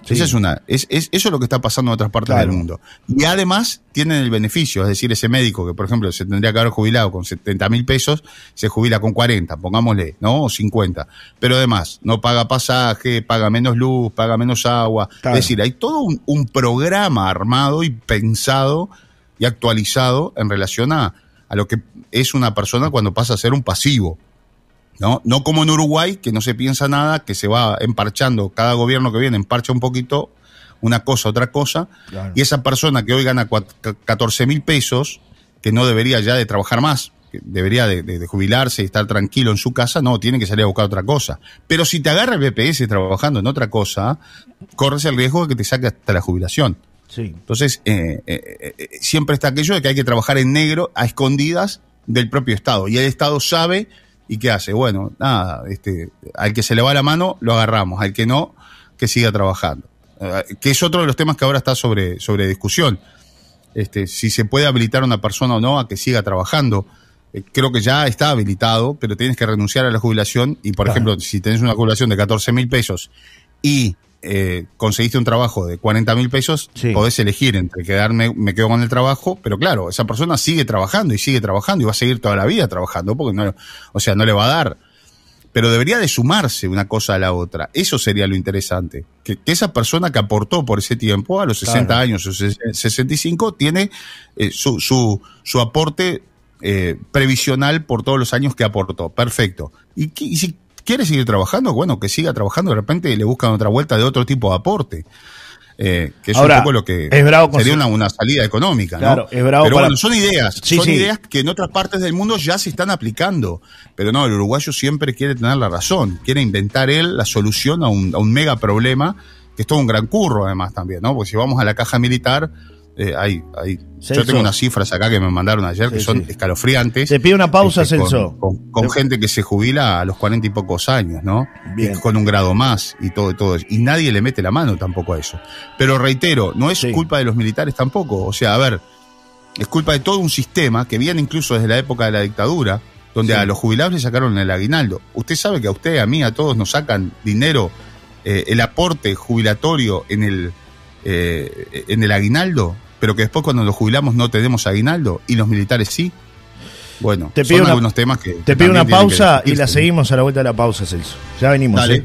Sí. Esa es una, es, es- eso es lo que está pasando en otras partes Claro. del mundo. Y además tienen el beneficio, es decir, ese médico que, por ejemplo, se tendría que haber jubilado con 70 mil pesos, se jubila con 40, pongámosle, ¿no? O 50. Pero además, no paga pasaje, paga menos luz, paga menos agua. Claro. Es decir, hay todo un, un programa armado y pensado y actualizado en relación a, a lo que es una persona cuando pasa a ser un pasivo. ¿no? No como en Uruguay, que no se piensa nada, que se va emparchando, cada gobierno que viene emparcha un poquito, una cosa, otra cosa, Claro. y esa persona que hoy gana cua- ca- 14 mil pesos, que no debería ya de trabajar más, que debería de, de- de jubilarse y estar tranquilo en su casa, no, tiene que salir a buscar otra cosa. Pero si te agarra el BPS trabajando en otra cosa, corres el riesgo de que te saque hasta la jubilación. Sí. Entonces, eh, eh, eh, siempre está aquello de que hay que trabajar en negro a escondidas del propio Estado. Y el Estado sabe y qué hace. Bueno, nada, este, al que se le va la mano, lo agarramos. Al que no, que siga trabajando. Que es otro de los temas que ahora está sobre, sobre discusión. Este, si se puede habilitar a una persona o no a que siga trabajando. Creo que ya está habilitado, pero tienes que renunciar a la jubilación. Y, por Claro. ejemplo, si tenés una jubilación de 14 mil pesos y eh, conseguiste un trabajo de 40 mil pesos, Sí. podés elegir entre quedarme, me quedo con el trabajo, pero claro, esa persona sigue trabajando y sigue trabajando y va a seguir toda la vida trabajando, porque no, o sea, no le va a dar. Pero debería de sumarse una cosa a la otra. Eso sería lo interesante. Que, que esa persona que aportó por ese tiempo, a los 60 Claro. años o ses- 65, tiene eh, su, su, su aporte eh, previsional por todos los años que aportó. Perfecto. Y, qui- y si quiere seguir trabajando, bueno, que siga trabajando. De repente le buscan otra vuelta de otro tipo de aporte. Eh, que es Ahora, un poco lo que es bravo sería una, una salida económica. ¿no? Claro, es bravo Pero para- bueno, son ideas. Sí, son sí. ideas que en otras partes del mundo ya se están aplicando. Pero no, el uruguayo siempre quiere tener la razón. Quiere inventar él la solución a un, a un mega problema, que es todo un gran curro además también, ¿no? Porque si vamos a la caja militar, eh, hay, hay, Celso. yo tengo unas cifras acá que me mandaron ayer que son sí. escalofriantes. Se pide una pausa, Este, con- Celso. Con, con gente que se jubila a los cuarenta y pocos años, ¿no? Bien. Y con un grado más y todo, y todo eso. Y nadie le mete la mano tampoco a eso. Pero reitero, no es Sí. culpa de los militares tampoco. O sea, a ver, es culpa de todo un sistema que viene incluso desde la época de la dictadura, donde a los jubilados le sacaron el aguinaldo. Usted sabe que a usted, a mí, a todos nos sacan dinero, eh, el aporte jubilatorio en el, eh, en el aguinaldo, pero que después cuando nos jubilamos no tenemos aguinaldo y los militares sí. Bueno, Te son pido una- algunos temas que. Te pido una pausa y la seguimos seguimos a la vuelta de la pausa, Celso. Ya venimos. Dale. ¿eh?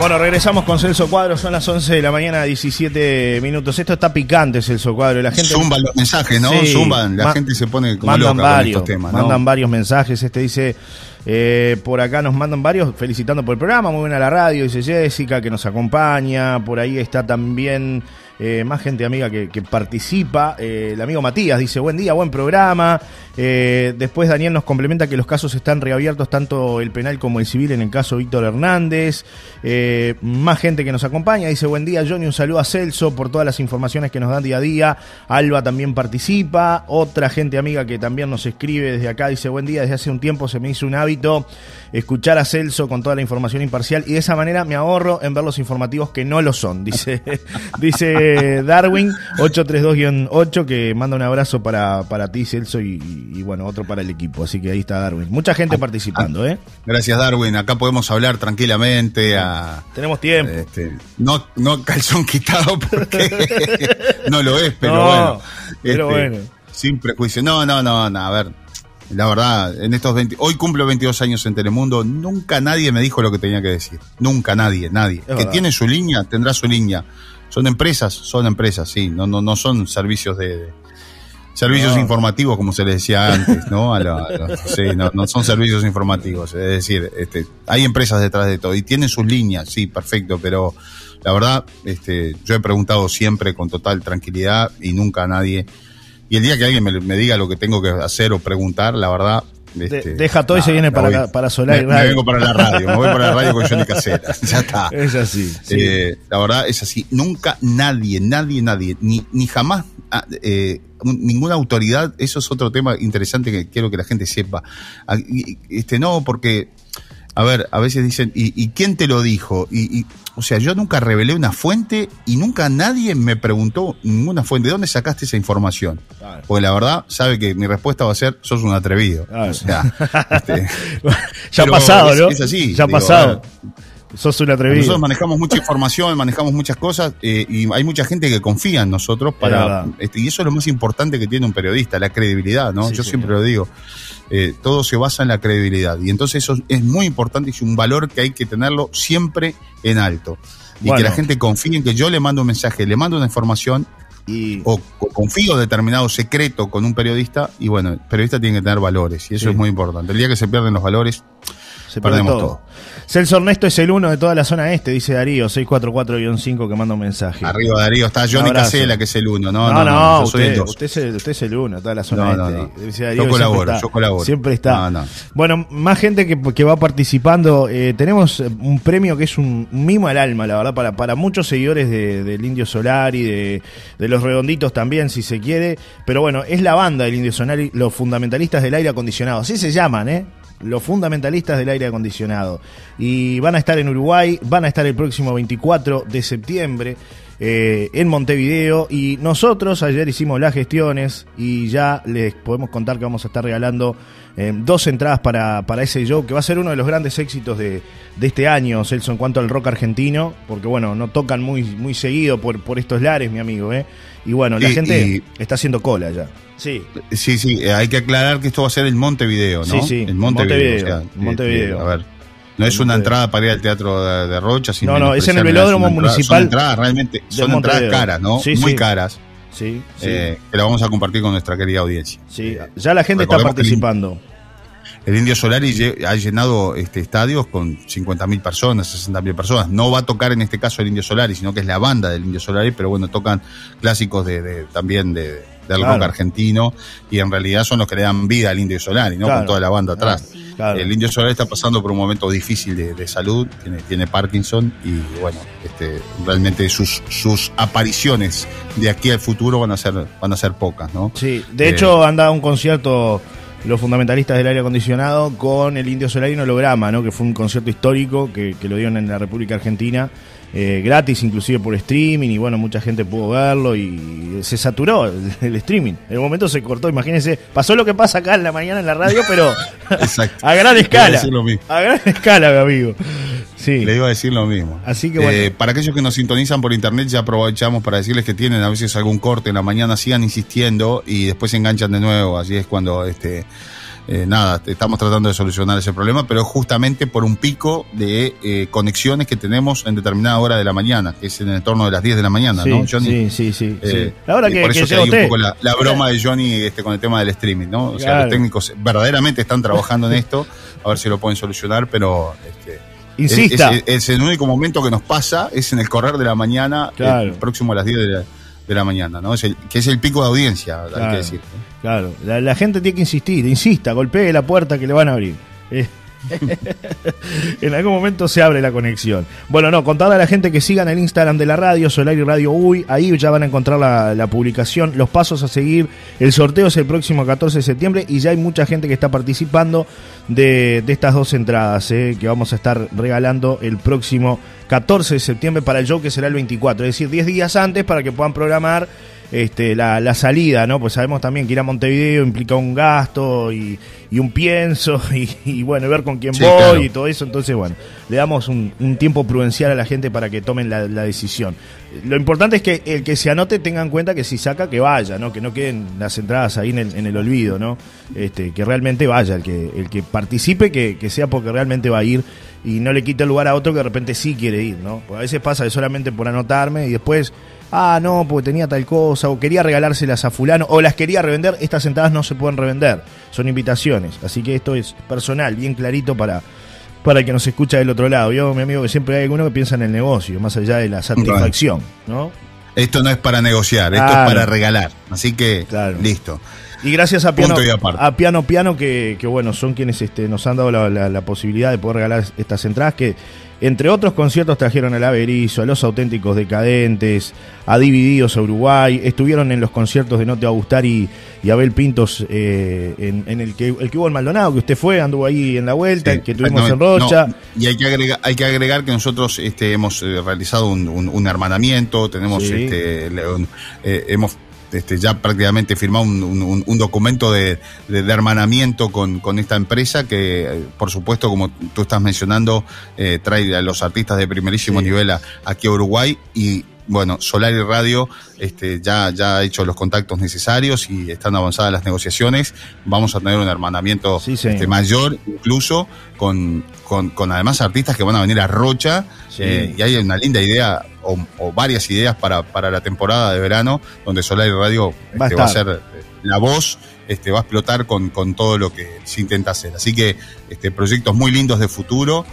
Bueno, regresamos con Celso Cuadro. Son las 11 de la mañana, 17 minutos. Esto está picante, Celso Cuadro. La gente Zumban los mensajes, ¿no? Sí, Zumban. La gente se pone como mandan loca varios, con estos temas, ¿no? mandan varios mensajes. Este dice, eh, por acá nos mandan varios felicitando por el programa, muy buena la radio, dice Jessica, que nos acompaña. Por ahí está también eh, más gente amiga que, participa. Eh, el amigo Matías dice, buen día, buen programa. Eh, después Daniel nos complementa que los casos están reabiertos, tanto el penal como el civil, en el caso Víctor Hernández. Más gente que nos acompaña, dice, buen día Johnny, un saludo a Celso por todas las informaciones que nos dan día a día. Alba también participa. Otra gente amiga que también nos escribe desde acá, dice, buen día, desde hace un tiempo se me hizo un hábito escuchar a Celso con toda la información imparcial y de esa manera me ahorro en ver los informativos que no lo son, dice, (laughs) dice Darwin 832-8 que manda un abrazo para, para ti Celso y, y, bueno, otro para el equipo, así que ahí está Darwin. Mucha gente participando, ¿eh? Gracias, Darwin. Acá podemos hablar tranquilamente. A, Tenemos tiempo. este, no, no calzón quitado porque (laughs) no lo es, pero No, bueno. pero Este, bueno. Sin prejuicio. No, no, no, no. A ver, la verdad, en estos 20. Hoy cumplo 22 años en Telemundo. Nunca nadie me dijo lo que tenía que decir. Nunca nadie, nadie. que verdad. tiene su línea, tendrá su línea. Son empresas, son empresas, sí. No, no, no son servicios de. de- Servicios No. informativos, como se les decía antes, ¿no? A lo- a lo- sí, no, no son servicios informativos. Es decir, este, hay empresas detrás de todo y tienen sus líneas, sí, perfecto, pero la verdad, este, yo he preguntado siempre con total tranquilidad y nunca a nadie. Y el día que alguien me, me diga lo que tengo que hacer o preguntar, la verdad. Este, deja todo y se viene para voy. para Solar y Me- vengo para la radio, me voy para la radio con Johnny Casera. (laughs) Ya está. Es así. sí. Eh, la verdad es así. Nunca nadie, nadie, nadie, ni, ni jamás ah, eh, un- ninguna autoridad, eso es otro tema interesante que quiero que la gente sepa. Ah, Este, no, porque, a ver, a veces dicen, ¿y, y quién te lo dijo? Y, y o sea, yo nunca revelé una fuente y nunca nadie me preguntó ninguna fuente. ¿De dónde sacaste esa información? Claro. Porque la verdad, sabe que mi respuesta va a ser, sos un atrevido. Claro. O sea, (laughs) este, ya ha pasado, es- ¿no? es así, Ya ha pasado. Sos un atrevido. nosotros manejamos mucha información, manejamos muchas cosas eh, y hay mucha gente que confía en nosotros para este, y eso es lo más importante que tiene un periodista, la credibilidad, ¿no? Sí, Yo siempre lo digo, eh, todo se basa en la credibilidad y entonces eso es muy importante y es un valor que hay que tenerlo siempre en alto y Bueno. que la gente confíe en que yo le mando un mensaje, le mando una información Y o, confío determinado secreto con un periodista y bueno, el periodista tiene que tener valores y eso Sí. es muy importante. El día que se pierden los valores, se perdemos todo. todo. Celso Ernesto es el uno de toda la zona este, dice Darío, 644-5 que manda un mensaje. arriba Darío está Johnny. Casela que es el uno, no, No, no, no, yo soy usted, usted, es el, usted es el uno, de toda la zona No, no, este. no. Dice Yo Darío, siempre colaboro, está. yo colaboro. Siempre está. No, no. Bueno, más gente que, que va participando. Eh, tenemos eh, un premio que es un mimo al alma, la verdad, para, para muchos seguidores de- del Indio Solar y de, de los redonditos también, si se quiere. Pero bueno, es la banda del Indio Solar, y los fundamentalistas del aire acondicionado. Así se llaman, ¿eh? Los fundamentalistas del aire acondicionado. Y van a estar en Uruguay, van a estar el próximo 24 de septiembre eh, en Montevideo. Y nosotros ayer hicimos las gestiones y ya les podemos contar que vamos a estar regalando eh, dos entradas para, para ese show, que va a ser uno de los grandes éxitos de, de este año, Celso, en cuanto al rock argentino, porque bueno, no tocan muy, muy seguido por, por estos lares, mi amigo, ¿eh? Y bueno, la Y- gente y- está haciendo cola ya. Sí. Sí, sí, eh, hay que aclarar que esto va a ser el Montevideo, ¿no? Sí, sí, El Montevideo. Montevideo, o sea, Montevideo. este, a ver, no es una entrada para ir al teatro de, de Rocha, sin No, no, es en el velódromo entrada- municipal Son entradas realmente, son entradas caras, ¿no? Sí, Muy sí. caras, Sí, sí. eh, que la vamos a compartir con nuestra querida audiencia. sí. Ya la gente está recordemos participando. El Indio Solari ha llenado este, estadios con 50.000 personas, 60.000 personas. No va a tocar en este caso el Indio Solari, sino que es la banda del Indio Solari, pero bueno, tocan clásicos de, de- también de, del Claro. rock argentino y en realidad son los que le dan vida al Indio Solari, ¿no? Claro. Con toda la banda atrás. Claro. El Indio Solari está pasando por un momento difícil de, de salud, tiene, tiene Parkinson y bueno, este, realmente sus, sus apariciones de aquí al futuro van a ser, van a ser pocas, ¿no? Sí, de Eh, hecho han dado un concierto los fundamentalistas del aire acondicionado con el Indio Solar y un holograma, ¿no? que fue un concierto histórico que, que lo dieron en la República Argentina, eh, gratis inclusive por streaming y bueno, mucha gente pudo verlo y se saturó el, el streaming. En un momento se cortó, imagínense, pasó lo que pasa acá en la mañana en la radio, pero (laughs) a gran a escala. A gran escala, mi amigo. Sí. Le iba a decir lo mismo. Así que bueno. Eh, para aquellos que nos sintonizan por internet, ya aprovechamos para decirles que tienen a veces algún corte en la mañana, sigan insistiendo y después se enganchan de nuevo. Así es cuando, este, eh, nada, estamos tratando de solucionar ese problema, pero justamente por un pico de eh, conexiones que tenemos en determinada hora de la mañana, que es en el torno de las 10 de la mañana, sí, ¿no, Johnny? sí, sí, sí, Eh, sí. Y que, por que eso llega di un poco la, la broma de Johnny este, con el tema del streaming, ¿no? O sea, Claro. los técnicos verdaderamente están trabajando en esto, a ver si lo pueden solucionar, pero este, Insista. es, es- es el único momento que nos pasa, es en el correr de la mañana, Claro. eh, próximo a las 10 de la, de la mañana, ¿no? Es el, que es el pico de audiencia, hay que decir. Claro, la, la gente tiene que insistir, insista, golpee la puerta que le van a abrir. Eh, (laughs) en algún momento se abre la conexión. Bueno, no, contarle a la gente que sigan el Instagram de la radio, Solar y Radio Uy, ahí ya van a encontrar la, la publicación, los pasos a seguir. El sorteo es el próximo 14 de septiembre y ya hay mucha gente que está participando de, de estas dos entradas eh, que vamos a estar regalando el próximo 14 de septiembre para el show que será el 24, es decir, 10 días antes para que puedan programar este, la, la salida, ¿no? Pues sabemos también que ir a Montevideo implica un gasto y, y un pienso (laughs) y, y, bueno, ver con quién Sí, voy claro. y todo eso. Entonces, bueno, le damos un, un tiempo prudencial a la gente para que tomen la, la decisión. Lo importante es que el que se anote tenga en cuenta que si saca, que vaya, ¿no? Que no queden las entradas ahí en el, en el olvido, ¿no? Este, que realmente vaya, el que, el que participe, que, que sea porque realmente va a ir y no le quite el lugar a otro que de repente sí quiere ir, ¿no? Porque a veces pasa que solamente por anotarme y después, ah, no, porque tenía tal cosa, o quería regalárselas a fulano, o las quería revender, estas entradas no se pueden revender, son invitaciones, así que esto es personal, bien clarito para, para el que nos escucha del otro lado. Yo, mi amigo, que siempre hay alguno que piensa en el negocio, más allá de la satisfacción, ¿no? Esto no es para negociar, esto Claro. es para regalar. Así que, Claro. listo. Y gracias a Piano, a Piano Piano, que, que, bueno, son quienes este, nos han dado la, la- la posibilidad de poder regalar estas entradas que, entre otros conciertos, trajeron al Averizo, a Los Auténticos Decadentes, a Divididos a Uruguay, estuvieron en los conciertos de No Te Va a Gustar y, y Abel Pintos, eh, en, en el, que, el que hubo en Maldonado, que usted fue, anduvo ahí en la vuelta, Sí, que tuvimos en exactamente. Rocha. No, y hay que agregar, hay que agregar que nosotros este, hemos eh, realizado un, un- un hermanamiento, tenemos Sí. este, le- un- eh, hemos este, ya prácticamente firmado un, un- un documento de, de- de hermanamiento con, con esta empresa que, por supuesto, como tú estás mencionando, eh, trae a los artistas de primerísimo Sí. nivel a- aquí a Uruguay y bueno, Solar y Radio este, ya, ya ha hecho los contactos necesarios y están avanzadas las negociaciones. Vamos a tener un hermanamiento Sí, este, mayor, incluso con, con, con además artistas que van a venir a Rocha. Sí. eh, y hay una linda idea, o, o varias ideas para, para la temporada de verano, donde Solar y Radio Va a este, va a ser eh, la voz. Este, va a explotar con, con todo lo que se intenta hacer. Así que este, proyectos muy lindos de futuro.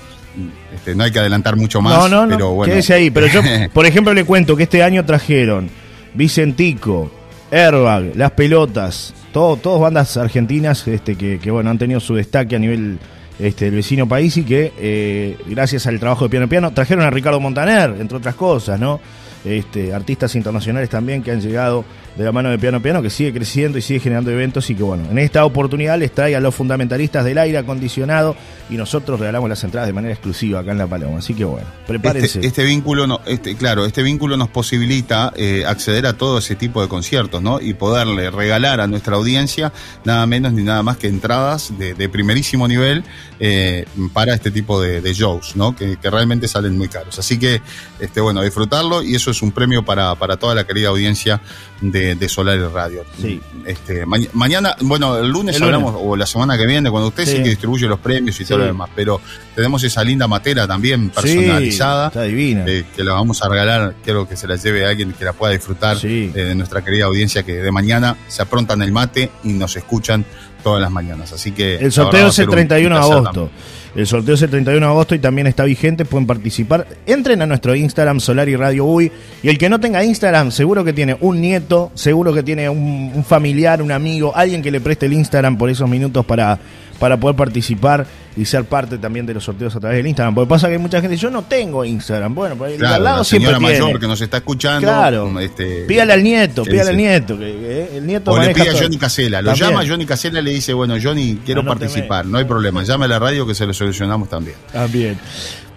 Este, no hay que adelantar mucho más. No, no, no. pero bueno. Quédese ahí. Pero yo, (laughs) por ejemplo, le cuento que este año trajeron Vicentico, Airbag, Las Pelotas, todo, todos bandas argentinas este, que, que, bueno, han tenido su destaque a nivel este, del vecino país y que, eh, gracias al trabajo de Piano Piano, trajeron a Ricardo Montaner, entre otras cosas, ¿no? Este, artistas internacionales también que han llegado de la mano de Piano Piano, que sigue creciendo y sigue generando eventos y que bueno, en esta oportunidad les trae a los fundamentalistas del aire acondicionado y nosotros regalamos las entradas de manera exclusiva acá en La Paloma. Así que bueno, prepárense. Este, este vínculo, este, claro, este vínculo nos posibilita eh, acceder a todo ese tipo de conciertos, ¿no? Y poderle regalar a nuestra audiencia nada menos ni nada más que entradas de, primerísimo nivel eh, para este tipo de, de shows, ¿no? Que, que realmente salen muy caros. Así que, este, bueno, disfrutarlo y eso es un premio para, para toda la querida audiencia de, de Solar y Radio. Sí. Este, ma- mañana, bueno, el lunes El lunes. hablamos, o la semana que viene, cuando usted sí, Sí. que distribuye los premios y Sí. todo lo demás, pero tenemos esa linda matera también personalizada está divina. eh, que la vamos a regalar, quiero que se la lleve a alguien que la pueda disfrutar eh, de nuestra querida audiencia que de mañana se aprontan el mate y nos escuchan todas las mañanas. Así que El sorteo es el un 31 de agosto. El sorteo es el 31 de agosto y también está vigente, pueden participar. Entren a nuestro Instagram Solar y Radio UI. Y el que no tenga Instagram, seguro que tiene un nieto, seguro que tiene un, un familiar, un amigo, alguien que le preste el Instagram por esos minutos para, para poder participar y ser parte también de los sorteos a través del Instagram. Porque pasa que hay mucha gente, yo no tengo Instagram. Bueno, pero Claro, al lado la siempre señora tiene. mayor que nos está escuchando. Claro. Este, Pídale al nieto, pídale al nieto. Que, que el nieto O le pide a. Johnny Casella. Lo También. llama Johnny Casella y le dice, bueno, Johnny, quiero Anóteme. participar. No hay problema. Llame a la radio que se lo solucionamos también. También.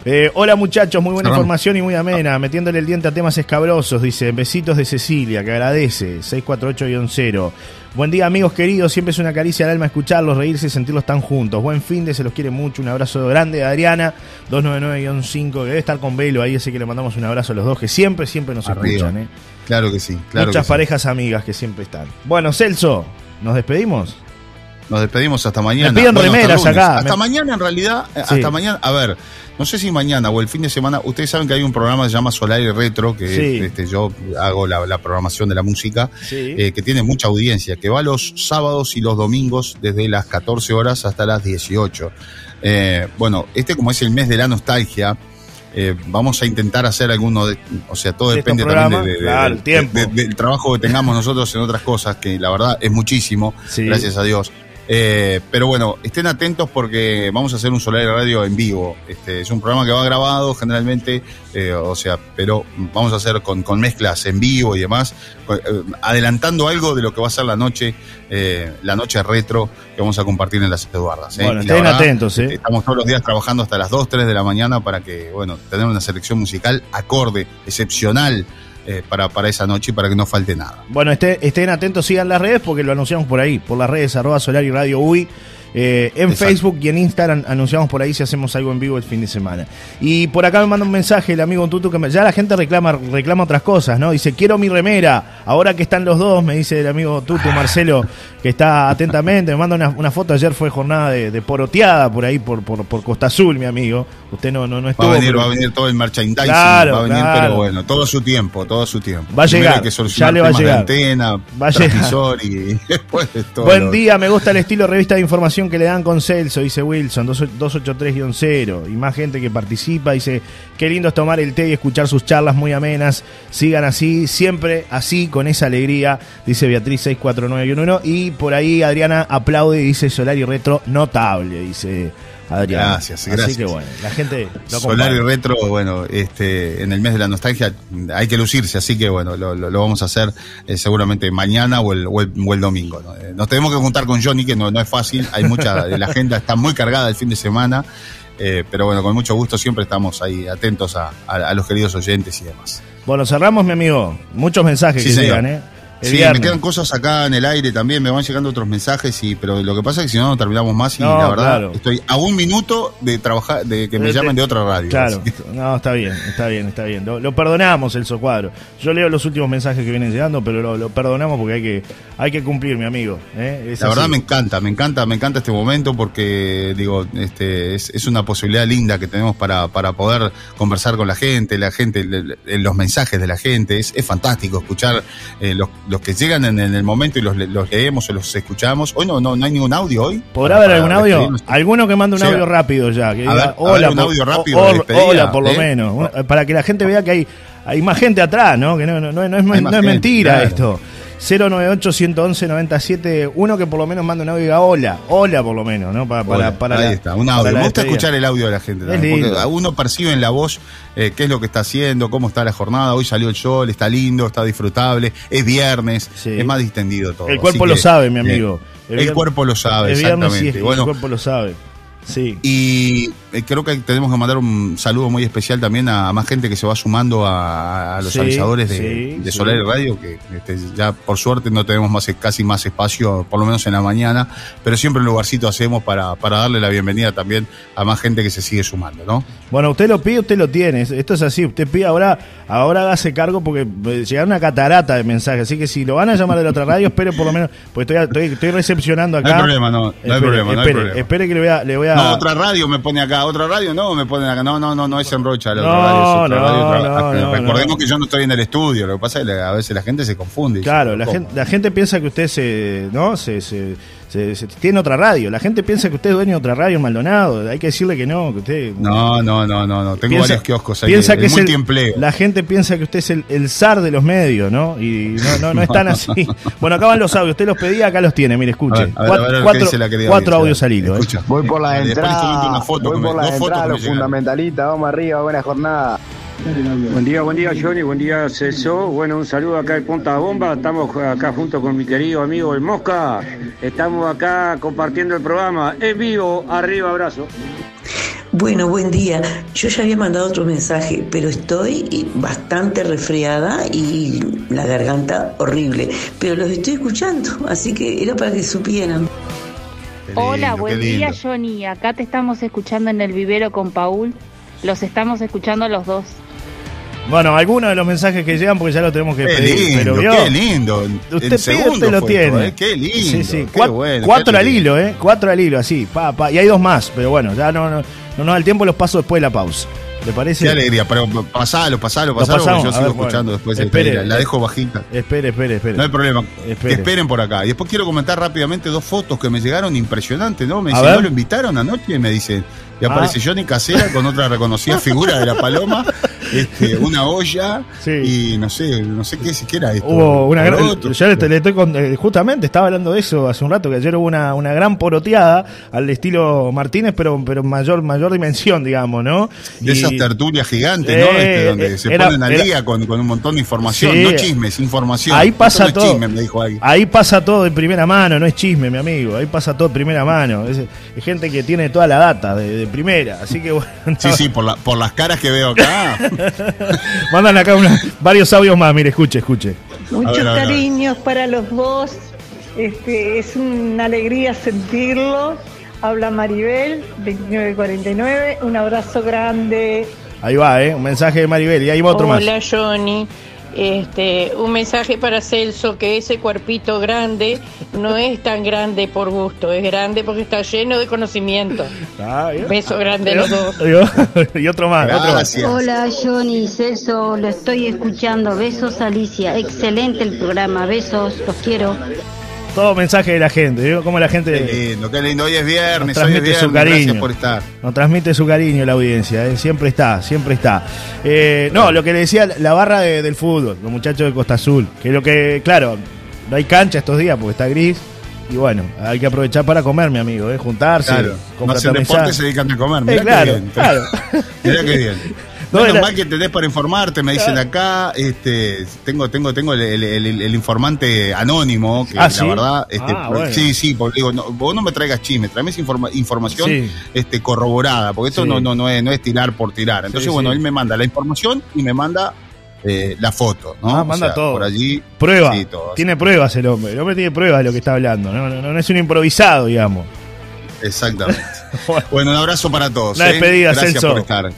Eh, hola muchachos, muy buena información y muy amena. Metiéndole el diente a temas escabrosos, dice. Besitos de Cecilia, que agradece. 648-0. Buen día amigos queridos, siempre es una caricia al alma escucharlos, reírse y sentirlos tan juntos. Buen fin de, se los quiere mucho. Un abrazo grande de Adriana, 299-5, que debe estar con Velo ahí, ese que le mandamos un abrazo a los dos, que siempre, siempre nos Arriba. escuchan. ¿eh? Claro que sí. Claro Muchas que sí. parejas amigas que siempre están. Bueno, Celso, ¿nos despedimos? Nos despedimos hasta mañana. Me piden hasta remeras lunes. acá. Hasta Me- mañana, en realidad. eh, Sí. Hasta mañana. A ver, no sé si mañana o el fin de semana. Ustedes saben que hay un programa que se llama Solar y Retro, que Sí. este, yo hago la, la programación de la música, Sí. eh, que tiene mucha audiencia, que va los sábados y los domingos desde las 14 horas hasta las 18. Eh, bueno, este como es el mes de la nostalgia. eh, vamos a intentar hacer alguno de, o sea, todo De depende también de- programas, de- de- claro, el de- tiempo. de- del trabajo que tengamos nosotros en otras cosas, que la verdad es muchísimo, Sí. gracias a Dios. Eh, pero bueno, estén atentos porque vamos a hacer un Solar Radio en vivo. Este, es un programa que va grabado generalmente, eh, o sea, pero vamos a hacer con, con mezclas en vivo y demás, eh, adelantando algo de lo que va a ser la noche, eh, la noche retro que vamos a compartir en las Eduardas. ¿eh? Bueno, estén verdad, atentos, ¿eh? Estamos todos los días trabajando hasta las 2, 3 de la mañana para que, bueno, tener una selección musical acorde, excepcional eh, para, para esa noche y para que no falte nada. Bueno, esté- estén atentos, sigan las redes porque lo anunciamos por ahí, por las redes arroba Solar y Radio UI. Eh, en Exacto. Facebook y en Instagram anunciamos por ahí si hacemos algo en vivo el fin de semana. Y por acá me manda un mensaje el amigo Tutu que me- ya la gente reclama, reclama otras cosas, ¿no? Dice, quiero mi remera. Ahora que están los dos, me dice el amigo Tutu Marcelo, que está atentamente, me manda una, una foto. Ayer fue jornada de, de poroteada por ahí, por, por, por Costa Azul, mi amigo. Usted no, no, no estuvo. Va a venir, pero- va a venir todo el merchandising, Claro, va a venir, claro. pero bueno, todo su tiempo, todo su tiempo. Va a Primero llegar, que ya le va a de llegar. antena, Va a llegar. y (laughs) después de todo. Buen lo- día, me gusta el estilo revista de información que le dan con Celso, dice Wilson, 283-0. Y más gente que participa, dice, qué lindo es tomar el té y escuchar sus charlas muy amenas. Sigan así, siempre así, con esa alegría, dice Beatriz 64911. Y por ahí Adriana aplaude y dice Solar y Retro, notable, dice Adriana. Gracias, Así gracias. que bueno, la gente lo Solar y. Retro, bueno, este, en el mes de la nostalgia hay que lucirse, así que bueno, lo, lo- lo vamos a hacer eh, seguramente mañana o el, o el, o el domingo. ¿no? Eh, nos tenemos que juntar con Johnny, que no, no es fácil, hay mucha, (laughs) la agenda está muy cargada el fin de semana, eh, pero bueno, con mucho gusto siempre estamos ahí atentos a, a- a los queridos oyentes y demás. Bueno, cerramos, mi amigo. Muchos mensajes Sí, que señor. llegan, ¿eh? Sí, viernes. me quedan cosas acá en el aire también, me van llegando otros mensajes, y, pero lo que pasa es que si no, no terminamos más y No, la verdad claro. estoy a un minuto de trabajar, de que me llamen de otra radio. Claro, que- no, está bien, está bien, está bien. Lo, lo perdonamos, el Cuadro. Yo leo los últimos mensajes que vienen llegando, pero lo, lo perdonamos porque hay que, hay que cumplir, mi amigo. ¿eh? La así. verdad me encanta, me encanta, me encanta este momento porque digo, este es, es una posibilidad linda que tenemos para, para poder conversar con la gente, la gente, le- le- los mensajes de la gente, es, es fantástico escuchar eh, los, los que llegan en, en el momento y los, los leemos o los escuchamos. Hoy no, no, no hay ningún audio hoy. ¿Podrá haber algún audio? Alguno que mande un audio rápido ya. Que diga, ver, hola, un por, audio rápido o- de despedida, hola, por lo ¿eh? menos. Para que la gente vea que hay, hay más gente atrás, ¿no? Que no, no, no, no es, mentira claro. esto. 098-111-97. Uno que por lo menos mande un audio y diga hola. Hola, por lo menos, ¿no? Para, para, Hola, para ahí la- está, un audio. Me gusta escuchar el audio de la gente también, porque uno percibe en la voz eh, qué es lo que está haciendo, cómo está la jornada. Hoy salió el sol, está lindo, está disfrutable, es viernes, Sí. es más distendido todo. El cuerpo Así lo que, sabe, mi eh, amigo. El, cuerpo lo sabe, el exactamente. el bueno, cuerpo lo sabe. Sí. y creo que tenemos que mandar un saludo muy especial también a más gente que se va sumando a, a los Sí, avisadores de, sí, de sí. Solar y Radio, que este, ya por suerte no tenemos más casi más espacio, por lo menos en la mañana, pero siempre un lugarcito hacemos para, para darle la bienvenida también a más gente que se sigue sumando, ¿no? Bueno, usted lo pide, usted lo tiene. Esto es así. Usted pide ahora, ahora hágase cargo porque eh, llegaron una catarata de mensajes. Así que si lo van a llamar de la otra radio, espere por lo menos. Porque estoy, estoy, estoy recepcionando No hay acá. problema, no, no hay Espere, problema, no hay espere, problema. espere que le voy a. Le voy a No, otra radio me pone acá, otra radio no, me pone acá, no, no, no, no es en Rocha, la No, otra radio es otra no, radio. otra- no, no, Recordemos que yo no estoy en el estudio, lo que pasa es que a veces la gente se confunde. Claro, dice, la gente, la gente piensa que usted se, ¿no? Se, se, se- se- tiene otra radio. La gente piensa que usted es dueño de otra radio en Maldonado. Hay que decirle que no, que usted No, no, no, no, no. Tengo piensa- varios kioscos ahí. piensa de- que es el- la gente piensa que usted es el, el zar de los medios, ¿no? Y no, no, no es tan así. (laughs) Bueno, acá van los audios. Usted los pedía, acá los tiene. Mire, escuche. A ver, a ver, cuatro a ver qué cuatro- dice la audios al hilo. ¿eh? Voy por entradas, foto voy por que me los fundamentalistas, vamos arriba, buena jornada. Buen día, buen día Johnny, buen día Celso. Bueno, un saludo acá de Punta Bomba. Estamos acá junto con mi querido amigo el Mosca. Estamos acá compartiendo el programa en vivo. Arriba, abrazo. Bueno, buen día. Yo ya había mandado otro mensaje, pero estoy bastante resfriada y la garganta horrible. Pero los estoy escuchando, así que era para que supieran. Hola, buen día. Johnny. Acá te estamos escuchando en el vivero con Paul. Los estamos escuchando los dos. Bueno, algunos de los mensajes que llegan, porque ya lo tenemos que Qué pedir. lindo, pero vio, qué lindo. Usted pide, usted lo tiene. ¿eh? Qué lindo. Sí, sí. qué Cuat- bueno, cuatro al hilo, ¿eh? Cuatro al hilo, así. Pa, pa. Y hay dos más, pero bueno, ya no, no, no nos da el tiempo, los paso después de la pausa. ¿Le parece? Qué alegría, pero pasalo, pasalo, Lo pasalo, porque yo sigo ver, bueno. escuchando después. Espere, la, la dejo bajita. Espere, espere, espere. No hay problema. Espere. Que esperen por acá. Y después quiero comentar rápidamente dos fotos que me llegaron impresionantes, ¿no? Me dicen. ¿no lo invitaron anoche? Y me dicen, y Ah. aparece Johnny Casera con otra reconocida figura de la paloma, (laughs) este, (laughs) una olla Sí. y no sé, no sé qué siquiera esto. Hubo una gran, yo le, le estoy con- eh, justamente estaba hablando de eso hace un rato que ayer hubo una, una gran poroteada al estilo Martínez pero pero mayor mayor dimensión digamos no De esas tertulias gigantes, ¿no? Este, donde eh, se era- ponen al era- día con, con un montón de información. Sí. No chismes, información. Ahí pasa no todo. chisme, me dijo. Ahí pasa todo de primera mano, no es chisme, mi amigo. Ahí pasa todo de primera mano. Es, es gente que tiene toda la data de, de primera. Así que bueno. (laughs) Sí, sí, por, la- por las caras que veo acá. (laughs) (laughs) Mandan acá una- varios audios más. Mire, escuche, escuche. Muchos ver, cariños para los dos. Este, es una alegría sentirlos. Habla Maribel, 2949. Un abrazo grande. Ahí va, ¿eh? Un mensaje de Maribel. Y ahí va otro más. Hola Johnny, este, un mensaje para Celso que ese cuerpito grande no es tan grande por gusto, es grande porque está lleno de conocimiento. Ah, ¿vio? Beso grande a los dos. (laughs) Y otro más, otro más. Hola Johnny, Celso, lo estoy escuchando. Besos Alicia, excelente el programa, besos, los quiero. Todo mensaje de la gente, ¿vio? Cómo la gente Qué lindo, qué lindo. Hoy es viernes, Nos hoy es viernes. su cariño. Gracias por estar. nos transmite su cariño la audiencia, ¿eh? siempre está, siempre está. Eh, no, lo que le decía, la barra de- del fútbol, los muchachos de Costa Azul, que lo que, claro, no hay cancha estos días porque está gris. Y bueno, hay que aprovechar para comer, mi amigo, ¿eh? juntarse, Claro. No hacen deporte, se dedican a comer. Eh, Mirá claro, qué bien. claro. (laughs) Mirá qué bien. No Menos era- mal que tenés para informarte, me dicen acá, este, tengo, tengo, tengo el, el- el- el informante anónimo, que Ah, la ¿sí? verdad, este, Ah, por- bueno. sí, sí, porque digo, no, vos no me traigas chisme, tráeme informa- información Sí. este, corroborada, porque esto Sí. no, no, no, es, no es tirar por tirar. Entonces, bueno, él me manda la información y me manda eh, la foto, ¿no? Ah, O manda sea, todo. Por allí. Prueba. Sí, todo. Tiene pruebas el hombre. El hombre tiene pruebas de lo que está hablando. No, no, no es un improvisado, digamos. Exactamente. (laughs) bueno, un abrazo para todos. Una ¿eh? despedida, Gracias Celso. por estar.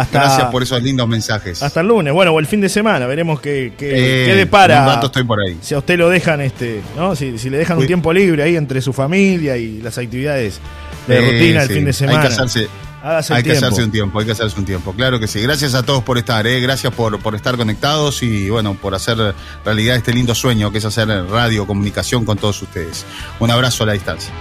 Hasta, Gracias por esos lindos mensajes. hasta el lunes. Bueno, o el fin de semana. Veremos qué, qué, Eh, qué depara. un rato estoy por ahí. Si a usted lo dejan, este, ¿no? Si, si le dejan un tiempo libre ahí entre su familia y las actividades de Eh, rutina sí, fin de semana. Hay que hacerse, Hágase el hay que tiempo. hacerse un tiempo, hay que hacerse un tiempo. Claro que sí. Gracias a todos por estar, ¿eh? gracias por, por estar conectados y bueno, por hacer realidad este lindo sueño que es hacer radio, comunicación con todos ustedes. Un abrazo a la distancia.